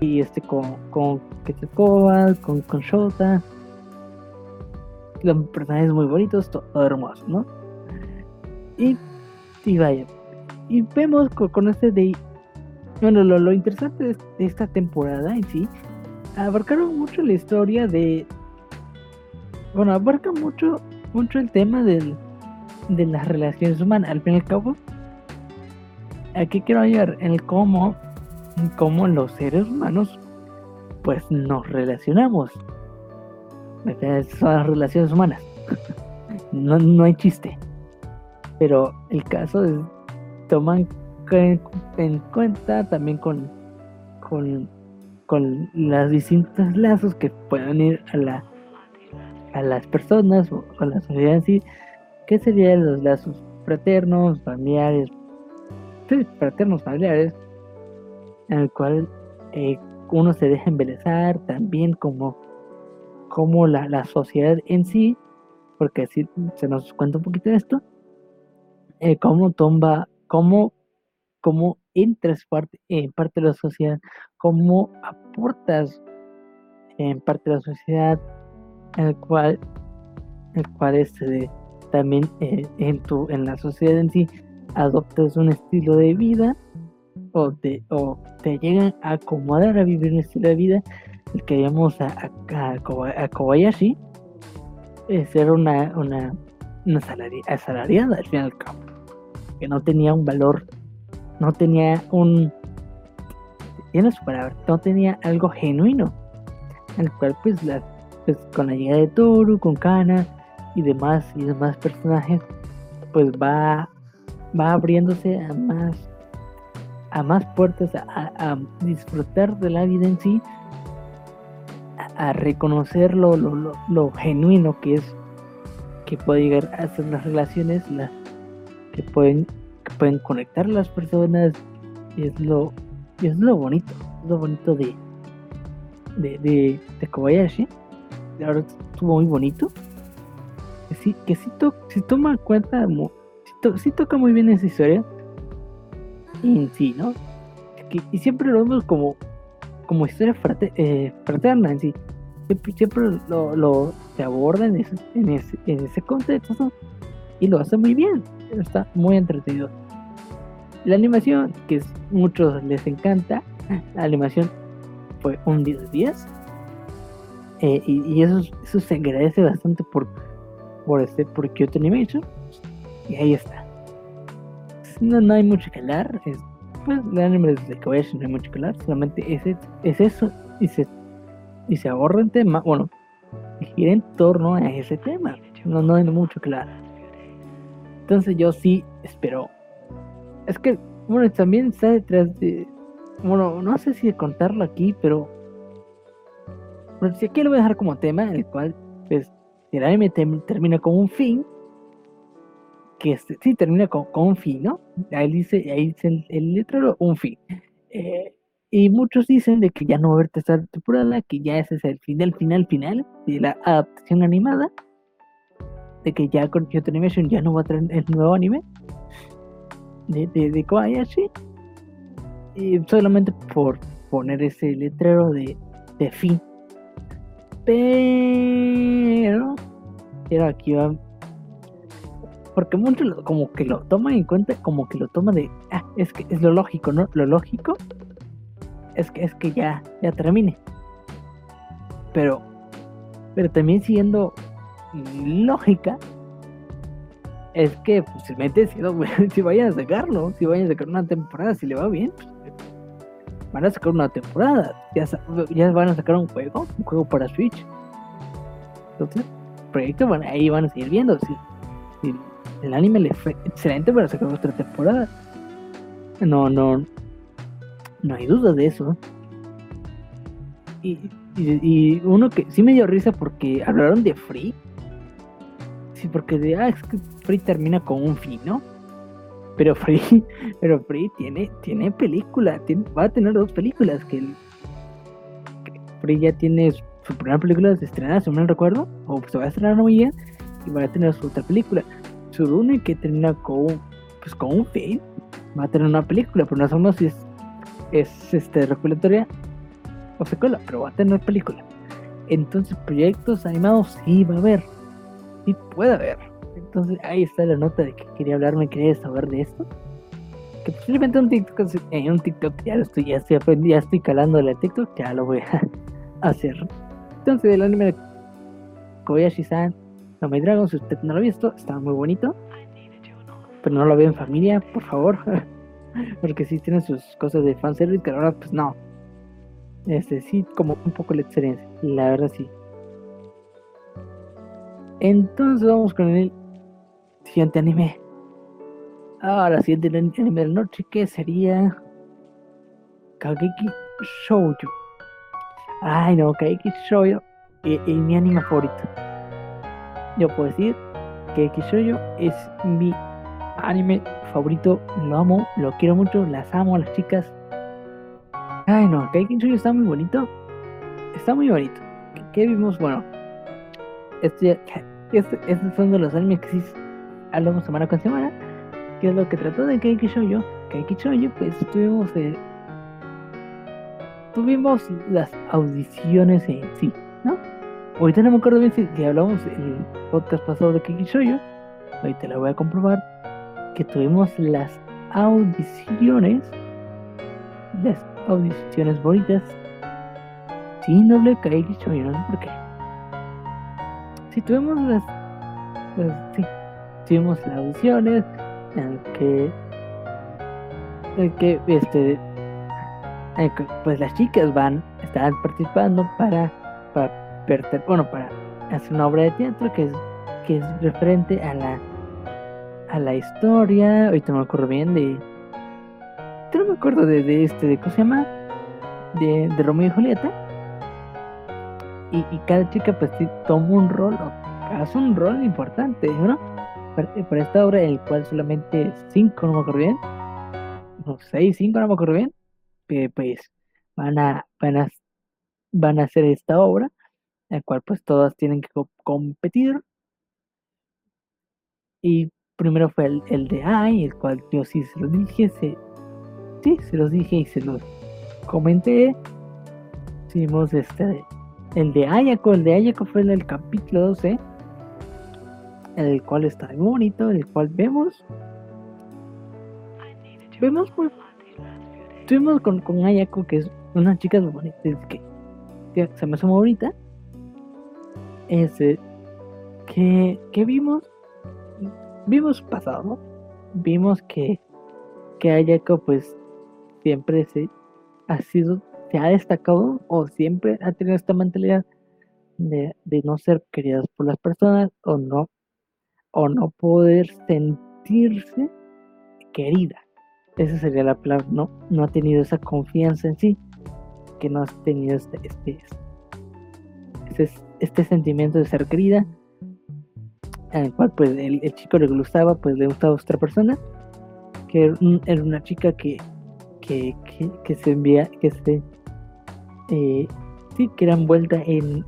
y este con, con con, con Shota. Los personajes muy bonitos, todo, hermoso, ¿no? Y, y vaya, y vemos con, este de... Bueno, lo, interesante de, esta temporada en sí, abarcaron mucho la historia de... Bueno, abarca mucho, mucho el tema del, de las relaciones humanas. Al fin y al cabo, aquí quiero hallar el cómo, cómo los seres humanos pues nos relacionamos. Son las relaciones humanas. no, no hay chiste. Pero el caso es toman en cuenta también con, con, con las distintos lazos que puedan ir a la a las personas o a la sociedad en sí, que serían los lazos fraternos, familiares, sí, fraternos, familiares, en el cual eh, uno se deja embelezar también como, como la, la sociedad en sí porque si se nos cuenta un poquito de esto, eh, cómo tomba, cómo, cómo entras parte, en parte de la sociedad, cómo aportas en parte de la sociedad, el cual, el cual este, también eh, en, tu, en la sociedad en sí adoptas un estilo de vida o te, o te llegan a acomodar a vivir un estilo de vida el que llamamos a, a, a, Kobayashi ser una, una, una asalariada al fin y al cabo que no tenía un valor no tenía un tiene su palabra no tenía algo genuino el cual pues, la, pues con la llegada de Toru con Kana y demás y demás personajes pues va va abriéndose a más a más puertas a, disfrutar de la vida en sí a, reconocer lo, lo, genuino que es que puede llegar a ser las relaciones las que pueden que pueden conectar las personas es lo es lo bonito lo bonito de de, de, de Kobayashi ahora estuvo muy bonito que sí, que sí, si toma en cuenta, si, toca muy bien esa historia, y sí, ¿no? y siempre lo vemos como, como historia eh, fraterna en sí. Siempre, lo, lo se aborda en ese, en, ese, en ese contexto y lo hace muy bien. Está muy entretenido. La animación, que a muchos les encanta, la animación fue un 10 días. Eh, y, y eso, eso se agradece bastante por por este por Kyoto Animation. Y ahí está. No, no hay mucho que hablar. Es, pues la anime de Kobayashi no hay mucho que hablar. Solamente es, es eso. Y se y se aborda el tema. Bueno gira en torno a ese tema. No, no hay mucho que hablar. Entonces yo sí espero. Es que bueno también está detrás de bueno no sé si contarlo aquí pero pero si aquí lo voy a dejar como tema el cual pues el anime termina con un fin, que sí termina con, un fin, ¿no? Ahí dice, ahí dice el, letrero, un fin. Eh, y muchos dicen de que ya no va a haber tercera temporada, que ya ese es el final, final, final de la adaptación animada, de que ya con Kyoto Animation ya no va a traer el nuevo anime de, de, de Kobayashi, y solamente por poner ese letrero de, de fin pero, pero aquí va. Porque como que lo toman en cuenta, como que lo toman de, ah, es que es lo lógico, ¿no? Lo lógico es que es que ya, ya termine. Pero, pero también siguiendo lógica, es que pues, si, si, si vayan a sacarlo, si vayan a sacar una temporada, si le va bien, pues, van a sacar una temporada, ya, ya van a sacar un juego, un juego para Switch. Entonces, proyecto, bueno, ahí van a seguir viendo. Si, el anime le fue excelente para sacar otra temporada. No, no, no hay duda de eso. Y, y, uno que sí me dio risa porque hablaron de Free. Sí, porque de, ah, es que Free termina con un fin, ¿no? Pero Free, pero Free tiene, tiene película, va a tener dos películas que, Free ya tiene su, primera película se estrena, si no recuerdo, o se va a estrenar muy bien, y va a tener su otra película. Su Rune que termina con, pues con un fin, va a tener una película, pero no sabemos si es, es este regulatoria o secuela, pero va a tener película. Entonces proyectos animados sí va a haber, sí puede haber entonces ahí está la nota de que quería hablarme, quería saber de esto. Que posiblemente un TikTok, eh, un TikTok ya lo estoy, ya estoy ya estoy calando la TikTok, ya lo voy a hacer. Entonces el anime de Kobayashi-san, No Me Dragon, si usted no lo ha visto, está muy bonito. Pero no lo veo en familia, por favor. Porque sí tiene sus cosas de fanservice, que ahora pues no. Este sí, como un poco la experiencia, la verdad sí. Entonces vamos con el siguiente anime. Ahora, siguiente anime de la noche, que sería Kageki Shoujo. Ay, no, Kageki Shoujo es, mi anime favorito. Yo puedo decir que Shoujo es mi anime favorito. Lo amo, lo quiero mucho, las amo a las chicas. Ay, no, Kageki Shoujo está muy bonito. Está muy bonito. ¿Qué, vimos? Bueno, este este, estos son de los animes que sí hablamos semana con semana, que es lo que trató de Kaiki Shoujo. Kaiki Shoujo, pues tuvimos eh, tuvimos las audiciones en sí, ¿no? Ahorita no me acuerdo bien si, hablamos el podcast pasado de Kaiki Shoujo, ahorita la voy a comprobar, que tuvimos las audiciones, las audiciones bonitas, sin doble Kaiki Shoujo, no sé por qué. Sí, tuvimos las, las sí, tuvimos audiciones en que en que este pues las chicas van están participando para para bueno para hacer una obra de teatro que es que es referente a la a la historia. Ahorita me acuerdo bien de no me acuerdo de, de este de cómo se llama de, de Romeo y Julieta. Y, y cada chica pues toma un rol hace un rol importante ¿no? Para, esta obra, en el cual solamente cinco, no me acuerdo bien, no, seis, cinco, no me acuerdo bien, pues van a, van a, van a hacer esta obra, en la cual pues todas tienen que competir. Y primero fue el, el de Ai, el cual yo sí se los dije, se, sí, se los dije y se los comenté. Hicimos este, el de Ayako, el de Ayako fue el capítulo 12 el cual está muy bonito, el cual vemos. Vemos pues. Estuvimos con, con Ayako, que es una chica muy bonita, que, se me hace muy bonita. Ese que, que vimos. Vimos pasado, Vimos que, que Ayako, pues, siempre se ha sido, se ha destacado o siempre ha tenido esta mentalidad de, de no ser queridas por las personas o no o no poder sentirse querida. Esa sería la palabra, ¿no? No ha tenido esa confianza en sí, que no ha tenido este, este, este, este sentimiento de ser querida, en el cual pues el, chico le gustaba, pues le gustaba a otra persona, que era, una chica que, que, que, se envía, que se, eh, sí, que era envuelta en,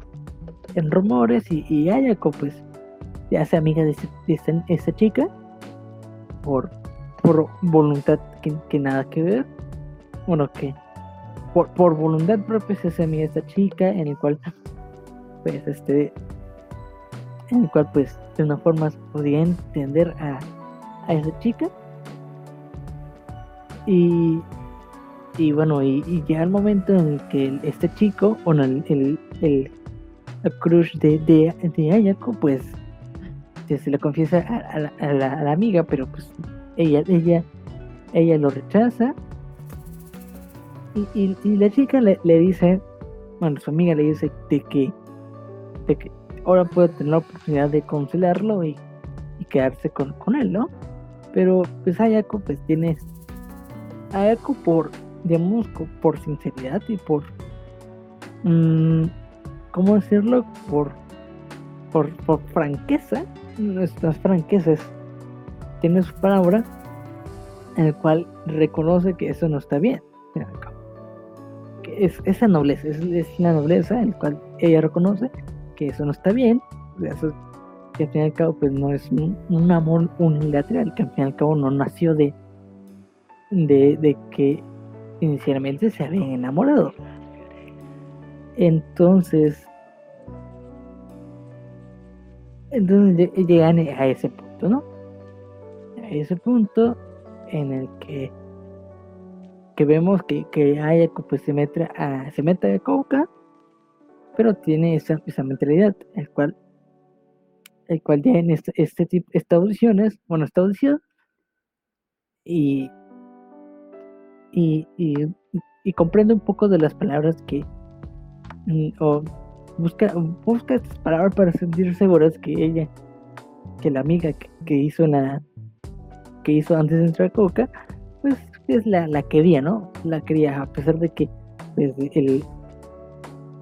en rumores y, y Ayako pues se hace amiga de, esa chica por, por voluntad que, nada que ver. Bueno, que por, por voluntad propia se hace amiga de esta chica, en el cual, pues, este, en el cual, pues, de una forma podía entender a, a esa chica. Y, y bueno, y, y, llega el momento en el que este chico, bueno, el, el, el, crush de, de, de Ayako, pues se le confiesa a, la, amiga, pero pues ella, ella, ella lo rechaza. Y, la chica le, dice, bueno, su amiga le dice de que, de que ahora puede tener la oportunidad de consolarlo y, quedarse con, él, ¿no? Pero pues Ayako pues tiene Ayako por, digamos, por sinceridad y por, mmm, ¿cómo decirlo? Por, por, por franqueza, nuestras franquezas, tiene su palabra en el cual reconoce que eso no está bien. Que es esa nobleza, es, es, la nobleza en la cual ella reconoce que eso no está bien. Eso, que al fin y al cabo pues no es un, amor unilateral, que al fin y al cabo no nació de, de, de que inicialmente se habían enamorado. Entonces, Entonces llegan a ese punto, ¿no? A ese punto en el que, que vemos que, que Ayako pues se mete a, se mete a Coca, pero tiene esa, esa mentalidad, el cual, el cual ya en este, este tipo, esta audiciones, bueno, esta audición, y, y, y, y comprende un poco de las palabras que, o busca, busca estas palabras para sentir seguras que ella, que la amiga que, hizo la que hizo antes de entrar a Coca, pues es la, la quería, ¿no? La quería, a pesar de que pues el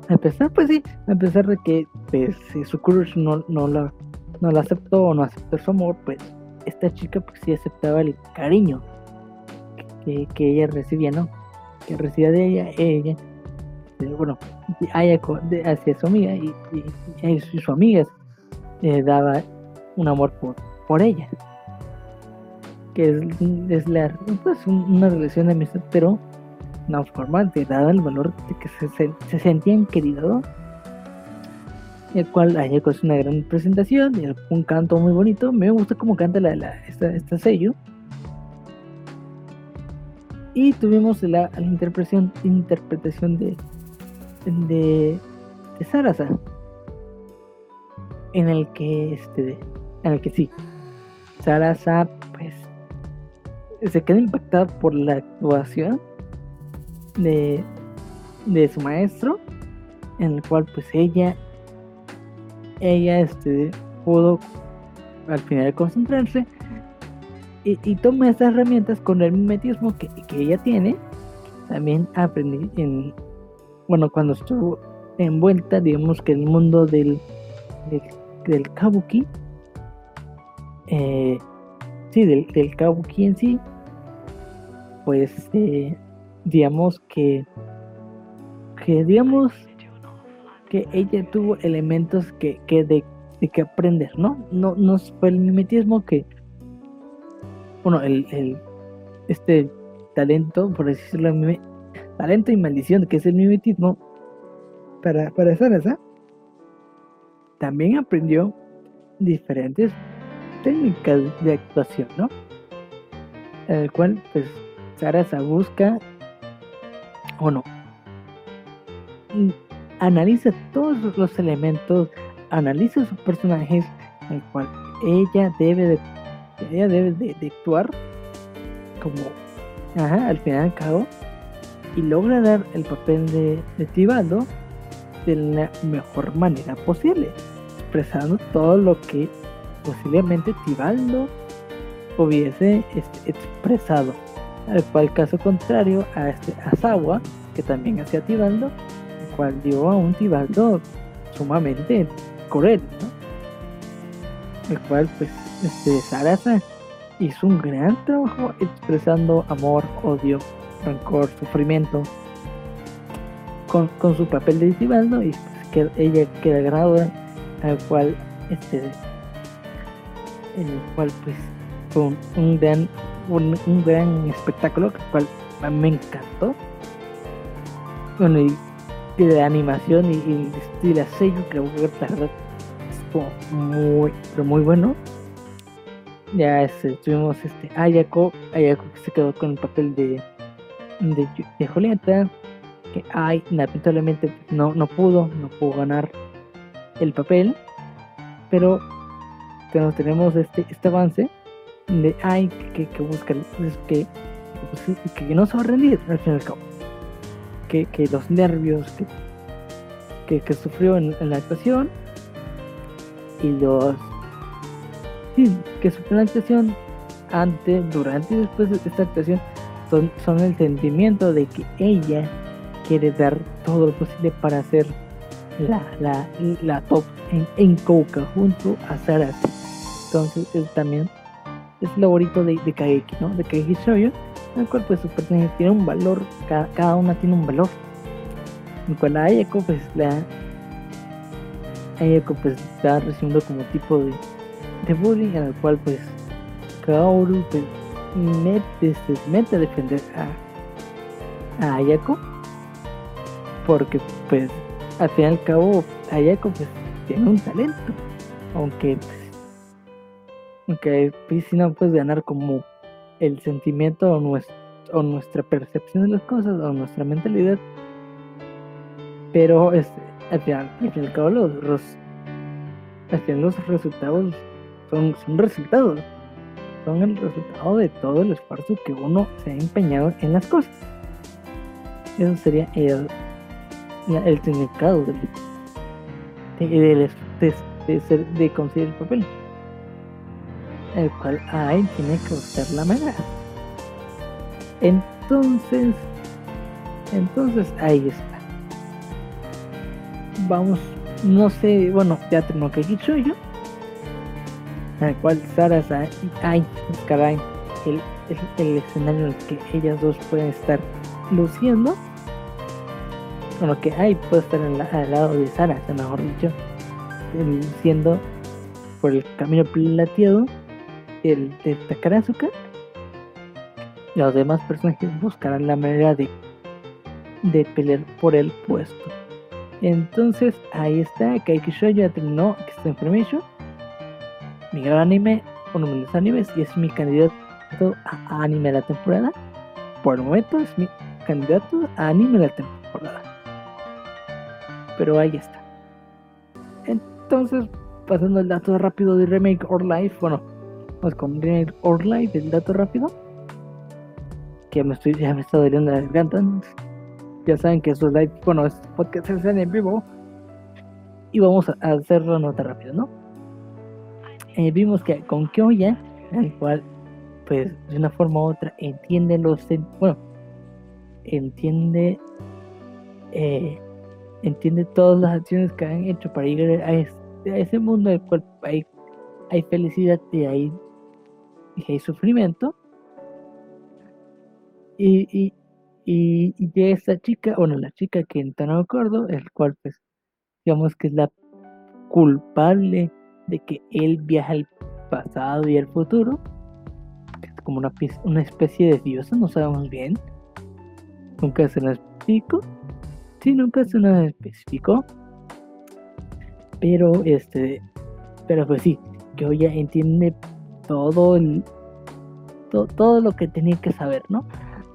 a pesar pues sí, a pesar de que pues su crush no, no la no la aceptó o no aceptó su amor, pues esta chica pues sí aceptaba el cariño que, que ella recibía, ¿no? Que recibía de ella, ella bueno, hacia su amiga y, y, su amiga le daba un amor por, por ella. Que es, es la, pues, una relación de amistad, pero no formal, te daba el valor de que se, se, sentían queridos. El cual ayer es una gran presentación, y un canto muy bonito. Me gusta cómo canta la, la esta, sello. Y tuvimos la, la interpretación, interpretación de, de, Sarasa en el que este en el que sí Sarasa pues se queda impactada por la actuación de, de su maestro en el cual pues ella ella este pudo al final concentrarse y, y toma estas herramientas con el mimetismo que, que ella tiene también aprendí en bueno cuando estuvo envuelta digamos que el mundo del, del kabuki, eh, sí, del, del, kabuki en sí, pues eh, digamos que, que digamos que ella tuvo elementos que, que de, que aprender, ¿no? No, no fue el mimetismo que, bueno, el, el este talento, por decirlo, talento y maldición que es el mimetismo para, para esa también aprendió diferentes técnicas de actuación, ¿no? El cual, pues, Sarasa busca, o no, analiza todos los elementos, analiza sus personajes, el cual ella debe de, ella debe de, actuar como, ajá, al final y al cabo, y logra dar el papel de, Tibaldo de la mejor manera posible expresando todo lo que posiblemente Tibaldo hubiese este, expresado. Al cual caso contrario a este Asawa, que también hacía Tibaldo, el cual dio a un Tibaldo sumamente cruel, El cual pues este Sarasa hizo un gran trabajo expresando amor, odio, rancor, sufrimiento con, con su papel de Tibaldo y que ella queda ganadora al cual este el cual pues fue un, gran un, gran espectáculo el cual me encantó. Bueno y, de animación y, y, de sello creo que la verdad estuvo muy pero muy bueno. Ya este, tuvimos este Ayako Ayako que se quedó con el papel de de, de Julieta que ay lamentablemente no no pudo no pudo ganar el papel, pero tenemos este, este avance de ay que, que busca pues, que, que, no se va a rendir al fin y al cabo. Que, que los nervios que, que, sufrió en, la actuación y los sí, que sufrió en la actuación antes, durante y después de esta actuación son, el sentimiento de que ella quiere dar todo lo posible para hacer la, la, la top en, en Kouka junto a Saras. Entonces él también es el favorito de, de Kageki, ¿no? De Kageki Shoujo, el cual pues sus personajes tienen un valor, cada, cada una tiene un valor. En cual a Ayako pues la Ayako pues está recibiendo como tipo de, de bullying en el cual pues Kaoru pues mete, se mete a defender a, a Ayako porque pues al fin y al cabo Ayako pues tiene un talento aunque aunque pues, si no puedes ganar como el sentimiento o, nuestro, o nuestra percepción de las cosas o nuestra mentalidad pero este, al, final, al fin y al cabo los, los, los resultados son, son resultados son el resultado de todo el esfuerzo que uno se ha empeñado en las cosas. Eso sería el el significado del, de, de, de, conseguir el papel el cual hay tiene que buscar la manera. Entonces entonces ahí está. Vamos no sé bueno ya tengo que dicho yo el cual Sara ay caray el, el, el escenario en el que ellas dos pueden estar luciendo bueno, que hay puede estar al lado de Sara, mejor dicho, siendo por el camino plateado, el de Takarazuka. Los demás personajes buscarán la manera de, de pelear por el puesto. Entonces ahí está, Kaiki ya terminó Extra Information. Mi gran anime, uno de mis animes, y es mi candidato a anime de la temporada. Por el momento es mi candidato a anime de la temporada. Pero ahí está. Entonces, pasando el dato rápido de Remake or Life, bueno, pues con Remake or Life, el dato rápido. Que me estoy, ya me está doliendo la garganta. Ya saben que esos live, bueno, es podcast se hacen en vivo. Y vamos a hacerlo nota rápido, ¿no? Eh, vimos que con Kyoya, el cual, pues, de una forma u otra, entiende los. Bueno, entiende. Eh, entiende todas las acciones que han hecho para llegar a, ese mundo en el cual hay, hay felicidad y hay, y hay sufrimiento. Y, y, y, de esa chica, bueno, la chica que entra no acuerdo, el cual pues digamos que es la culpable de que él viaja al pasado y al futuro, es como una, una especie de diosa, no sabemos bien, nunca se nos explicó, sí, nunca se nos especificó, pero este, pero pues sí, hoy ya entiende todo el, todo lo que tenía que saber, ¿no?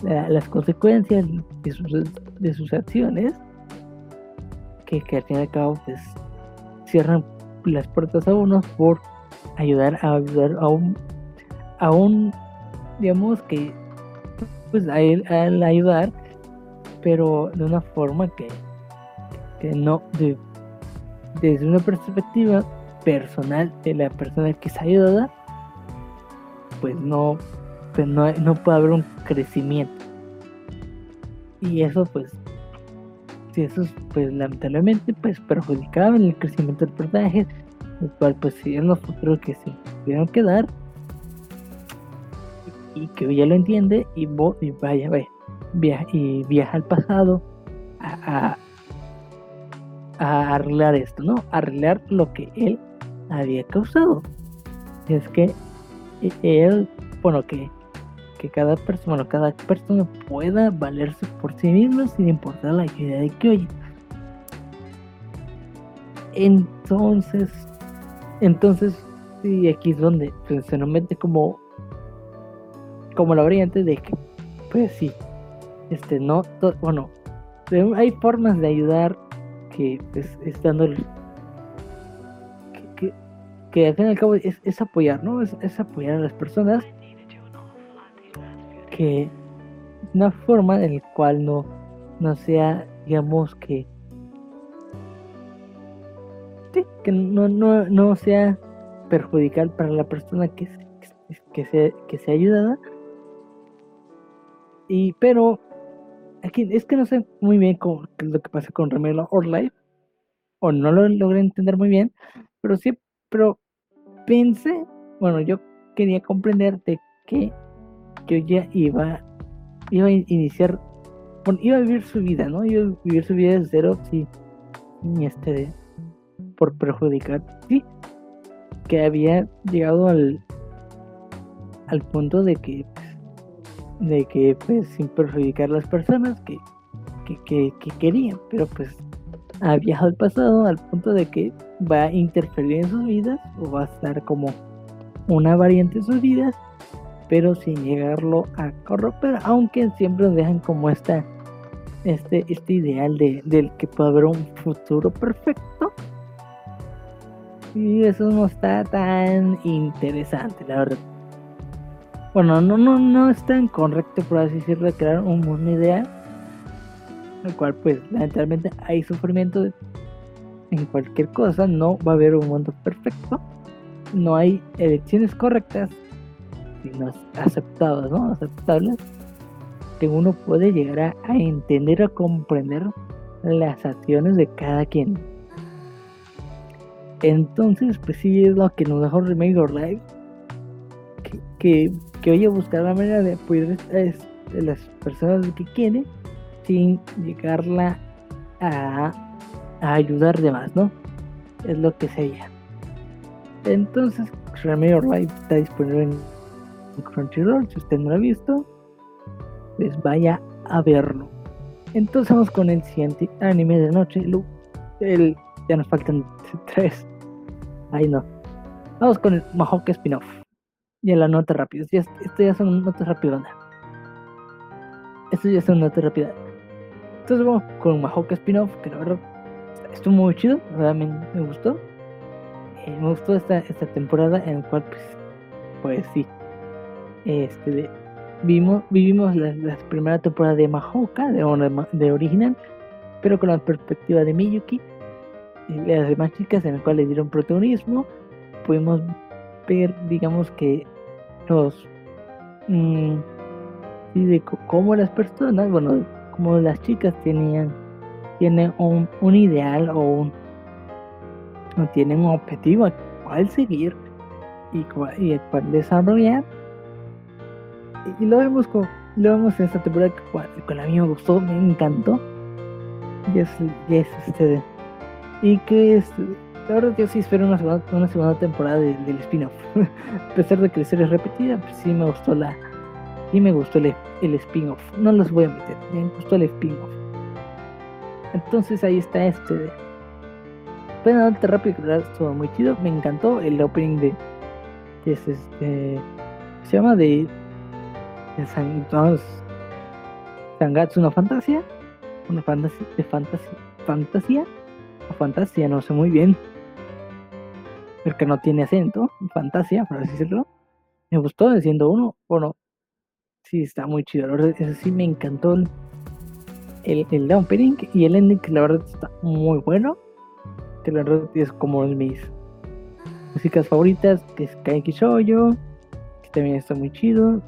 las consecuencias de sus, de sus acciones, que, que, al fin y al cabo pues, cierran las puertas a unos por ayudar a ayudar a un, a un digamos que pues a él, ayudar, pero de una forma que, que no, de, desde una perspectiva personal de la persona que es ayudada, pues no pues no, no puede haber un crecimiento. Y eso pues, si eso pues lamentablemente pues perjudicaba el crecimiento del personaje, el cual pues si en los futuros que se pudieron quedar y que ya lo entiende y, y vaya, vaya viaja, y viaja al pasado a, a, arreglar esto, ¿no? Arreglar lo que él había causado. Es que e, él, bueno, que que cada persona, cada persona pueda valerse por sí misma sin importar la idea de que oye. Entonces, entonces, sí, aquí es donde pues, se nos mete como, como la variante de que, pues sí, este, no, bueno, hay formas de ayudar que, pues, estando que, que, al fin y al cabo es, es apoyar, ¿no? Es, es apoyar a las personas que una forma en la cual no, no sea, digamos que, que no, no, no sea perjudicial para la persona que, que, se, que sea ayudada. Y, pero, aquí es que no sé muy bien cómo, lo que pasa con Remelo or Life, o no lo logré entender muy bien, pero sí, pero pensé, bueno, yo quería comprender de que yo ya iba, iba a iniciar, iba a vivir su vida, ¿no? Iba a vivir su vida desde cero, sí, este, por perjudicar, sí, que había llegado al, al punto de que, de que, pues, sin perjudicar a las personas que, que, que querían, pero pues ha viajado al pasado al punto de que va a interferir en sus vidas o va a estar como una variante de sus vidas pero sin llegarlo a corromper, aunque siempre nos dejan como esta, este, este ideal de, del que puede haber un futuro perfecto. Y eso no está tan interesante, la verdad. Bueno, no, no, no es tan correcto, por así decirlo, crear un mundo ideal. El cual, pues, lamentablemente hay sufrimiento en cualquier cosa. No va a haber un mundo perfecto. No hay elecciones correctas sino aceptadas, ¿no? Aceptables, que uno puede llegar a, entender o comprender las acciones de cada quien. Entonces, pues sí es lo que nos dejó Remake Your Life. Que, que, que oye buscar la manera de apoyar a, las personas que quieren sin llegarla a, a ayudar de más, ¿no? Es lo que sería. Entonces, Remedy Live está disponible en Crunchyroll. Si usted no lo ha visto, pues vaya a verlo. Entonces vamos con el siguiente anime de noche. El, ya nos faltan tres. Ay no. Vamos con el Mahawk spin-off. Y en la nota rápida. Esto ya son notas rápidas. Esto ya son notas rápidas. Entonces vamos con Mahawk spin-off. Que la verdad estuvo muy chido. Realmente me, gustó. Eh, me gustó esta, esta temporada en la cual pues, pues sí. Este vimos, vivimos la, primera temporada de Mahoka, de, original, pero con la perspectiva de Miyuki y las demás chicas en las cuales le dieron protagonismo, pudimos ver, digamos que los mmm, de cómo las personas, bueno, como las chicas tenían, tienen un, un ideal o un tienen un objetivo al cual seguir y, y al cual desarrollar y lo vemos con, lo vemos en esta temporada que con a mí me gustó, me encantó. Y es, y es este y que es la verdad yo sí espero una segunda, una segunda temporada del spin-off. a pesar de que la serie es repetida, pues sí me gustó la sí me gustó el, el spin-off. No los voy a meter, me gustó el spin-off. Entonces ahí está este Pueden darte rápido que estuvo muy chido. Me encantó el opening de, de este se llama de entonces, Sangatsu no fantasía, una fantasía de fantasía, fantasía fantasía, no sé muy bien, porque no tiene acento, fantasía, por así decirlo. Me gustó, siendo uno, bueno, sí está muy chido, la verdad, eso sí me encantó el, el, el opening y el ending, que la verdad está muy bueno, que la verdad es como mis músicas favoritas, que es Kaiki Shoujo, que también está muy chido,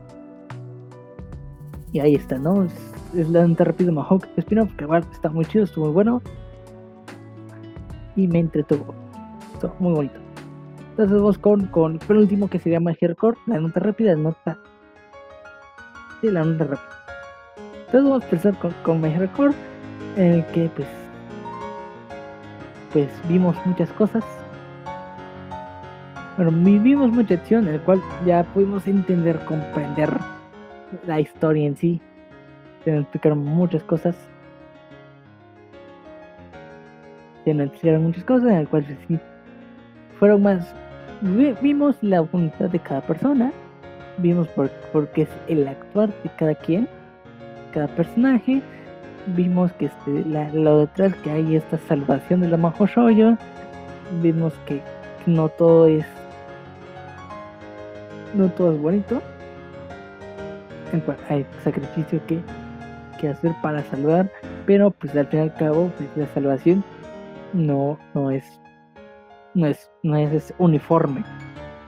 y ahí está, ¿no? Es, la la rápido Mahawk spin-off, que igual está muy chido, estuvo muy bueno. Y me entretuvo. Estuvo muy bonito. Entonces vamos con, con el último que se llama Hardcore, la nota rápida, la nota. Sí, la nota rápida. Entonces vamos a empezar con, con My Hardcore, en el que pues pues vimos muchas cosas. Bueno, vivimos mucha acción, en el cual ya pudimos entender, comprender la historia en sí. Se nos explicaron muchas cosas. Se nos explicaron muchas cosas en las cuales sí fueron más. Vimos la voluntad de cada persona. Vimos por, qué es el actuar de cada quien, cada personaje. Vimos que este, la, lo detrás que hay esta salvación de la Majo Shoyo. Vimos que no todo es. No todo es bonito hay sacrificio que, que hacer para salvar, pero pues al fin y al cabo pues, la salvación no, no es no es, no es, uniforme,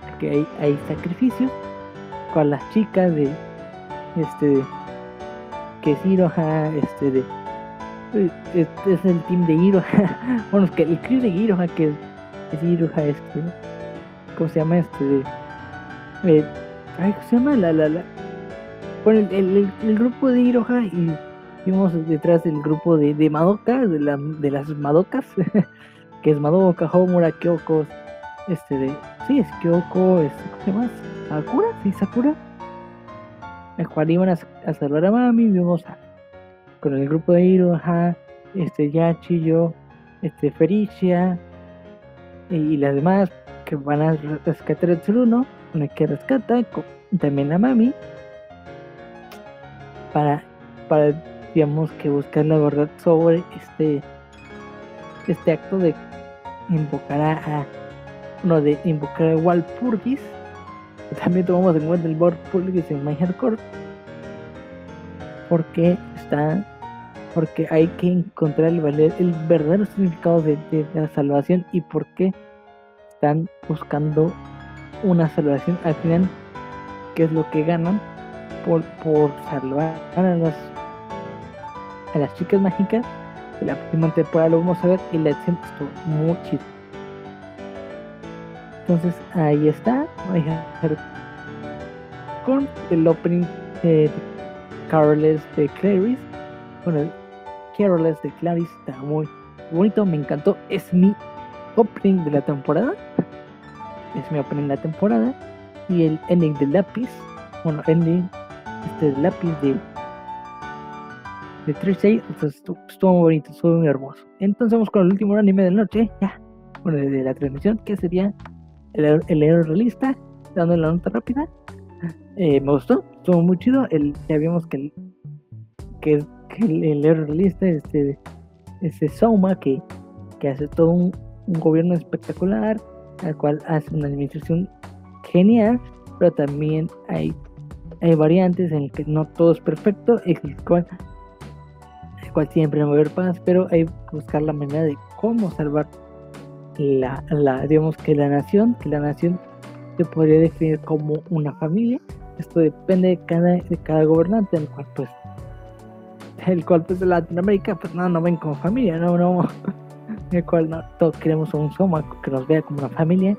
porque hay, hay sacrificios con las chicas de este que es Iroha, este de este es el team de Iroha, bueno es que el crew de Iroha que es, es Iroha este ¿cómo se llama este de eh, ¿cómo se llama? La, la, la, bueno, el, grupo de Iroha y vimos detrás del grupo de, Madoka, de, la, de las Madokas, que es Madoka, Homura, Kyoko, este de. Sí, es Kyoko, este, ¿cómo se llama? ¿Sakura? Sí, Sakura. El cual iban a, salvar a Mami, vimos a, con el grupo de Iroha, este Yachi, yo, este Fericia y, las demás que van a rescatar el Tsuruno, una que rescata, también a Mami para, para digamos que buscar la verdad sobre este este acto de invocar a, no de invocar a Walpurgis. También tomamos en cuenta el Walpurgis en My Hardcore porque está porque hay que encontrar el, el verdadero significado de, de, la salvación y por qué están buscando una salvación al final qué es lo que ganan por, por salvar a las, a las chicas mágicas. De la próxima temporada lo vamos a ver y la acción estuvo muy chido. Entonces ahí está. Voy a hacer con el opening de Carol's de Clarice. Bueno, el Carol's de Clarice está muy bonito, me encantó. Es mi opening de la temporada. es mi opening de la temporada. Y el ending de lápiz, bueno, ending este lápiz de de 3 pues estuvo muy bonito, estuvo muy hermoso. Entonces vamos con el último anime de la noche, ya, bueno, de, la transmisión, que sería el, el héroe realista, dando la nota rápida. Eh, me gustó, estuvo muy chido. El, ya vimos que el, que, el, héroe realista es este, ese Soma que, que hace todo un, un gobierno espectacular, al cual hace una administración genial, pero también hay, hay variantes en el que no todo es perfecto, el cual cual siempre va a haber paz, pero hay que buscar la manera de cómo salvar la, la, digamos que la nación, que la nación se podría definir como una familia. Esto depende de cada, de cada gobernante, el cual pues el cual pues de Latinoamérica pues no, no ven como familia, no, no, el cual no, todos queremos un soma que nos vea como una familia,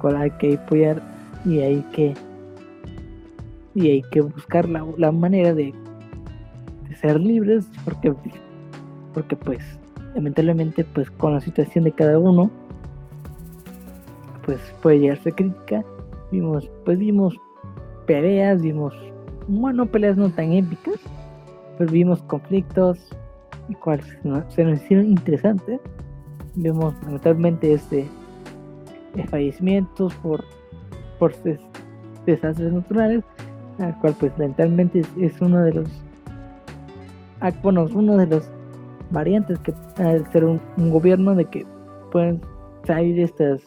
cual hay que apoyar y hay que y hay que buscar la, la manera de ser libres porque porque pues lamentablemente pues con la situación de cada uno pues puede llegarse crítica. Vimos pues vimos peleas vimos bueno peleas no tan épicas pues vimos conflictos y cuales se nos hicieron interesantes. Vemos lamentablemente este fallecimientos por por desastres naturales al cual pues lamentablemente es uno de los bueno, uno de los variantes que al ser un, gobierno de que pueden salir estas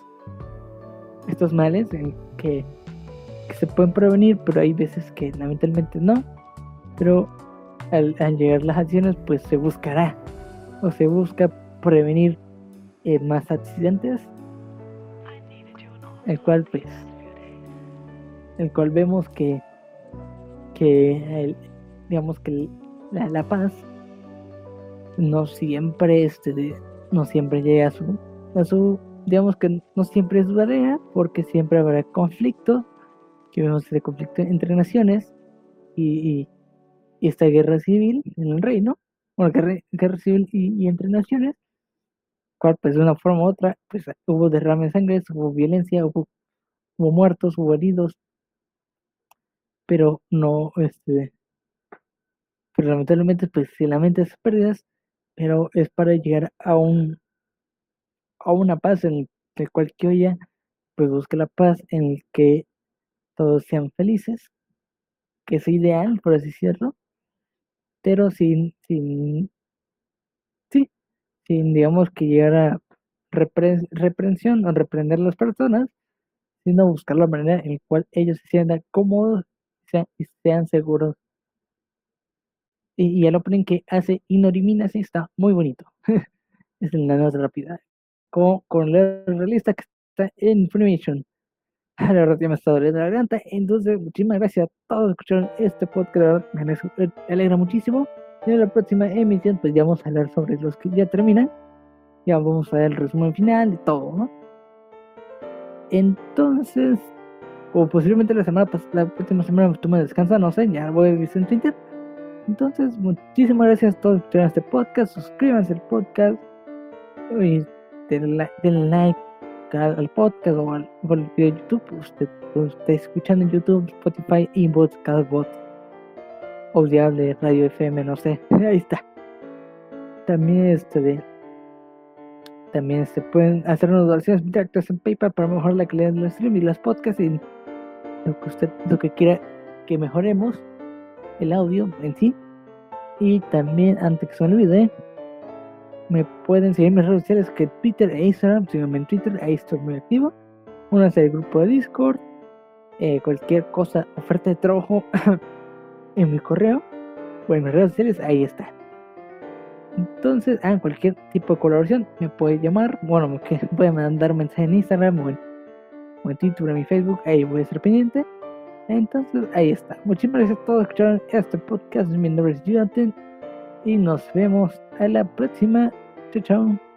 estos males en que, se pueden prevenir, pero hay veces que lamentablemente no. Pero al, llegar las acciones, pues se buscará o se busca prevenir eh, más accidentes, el cual pues el cual vemos que que el, digamos que la, paz no siempre este no siempre llega a su a su digamos que no siempre es tarea porque siempre habrá conflicto que vemos ese conflicto entre naciones y, esta guerra civil en el reino bueno guerra, civil y, entre naciones cual pues de una forma u otra pues hubo derrame de sangre hubo violencia hubo, hubo muertos hubo heridos pero no este pero lamentablemente pues si mente esas pérdidas, pero es para llegar a un a una paz en el cual que pues busque la paz en el que todos sean felices, que es ideal, por así decirlo, pero sin, sin, sí, sin digamos que llegar a reprensión o reprender a las personas, sino buscar la manera en la cual ellos se sientan cómodos y sean seguros y, el opening que hace Inorimina sí está muy bonito. es la nota rápida. Con, con el realista que está en Funimation. La verdad ya me está doliendo la garganta. Entonces, muchísimas gracias a todos que escucharon este podcast. Me alegra muchísimo. Y en la próxima emisión, pues ya vamos a hablar sobre los que ya terminan. Ya vamos a ver el resumen final de todo, ¿no? Entonces, o posiblemente la semana la próxima semana tú me descansa, no sé, ya voy a ver en Twitter. Entonces, muchísimas gracias a todos por escuchar este podcast. Suscríbanse al podcast denle, like al podcast o al, video de YouTube. Usted está escuchando en YouTube, Spotify, Inbox, Calbot, Audiable, Radio FM, no sé. Ahí está. También este de también se pueden hacer unas donaciones directas en PayPal para mejorar la calidad de los streams y las podcasts y lo que usted lo que quiera que mejoremos el audio en sí. Y también, antes que se olvide, me pueden seguir en mis redes sociales que Twitter e Instagram. Síganme en Twitter, ahí estoy muy activo. Únanse al grupo de Discord. Eh, cualquier cosa, oferta de trabajo en mi correo o en mis redes sociales, ahí está. Entonces, hagan cualquier tipo de colaboración, me puede llamar. Bueno, me puede mandar mensaje en Instagram o en, o en Twitter, en mi Facebook, ahí voy a estar pendiente. Entonces, ahí está. Muchísimas gracias a todos por escuchar este podcast. Mi nombre es Jonathan y nos vemos a la próxima. Chao, chao.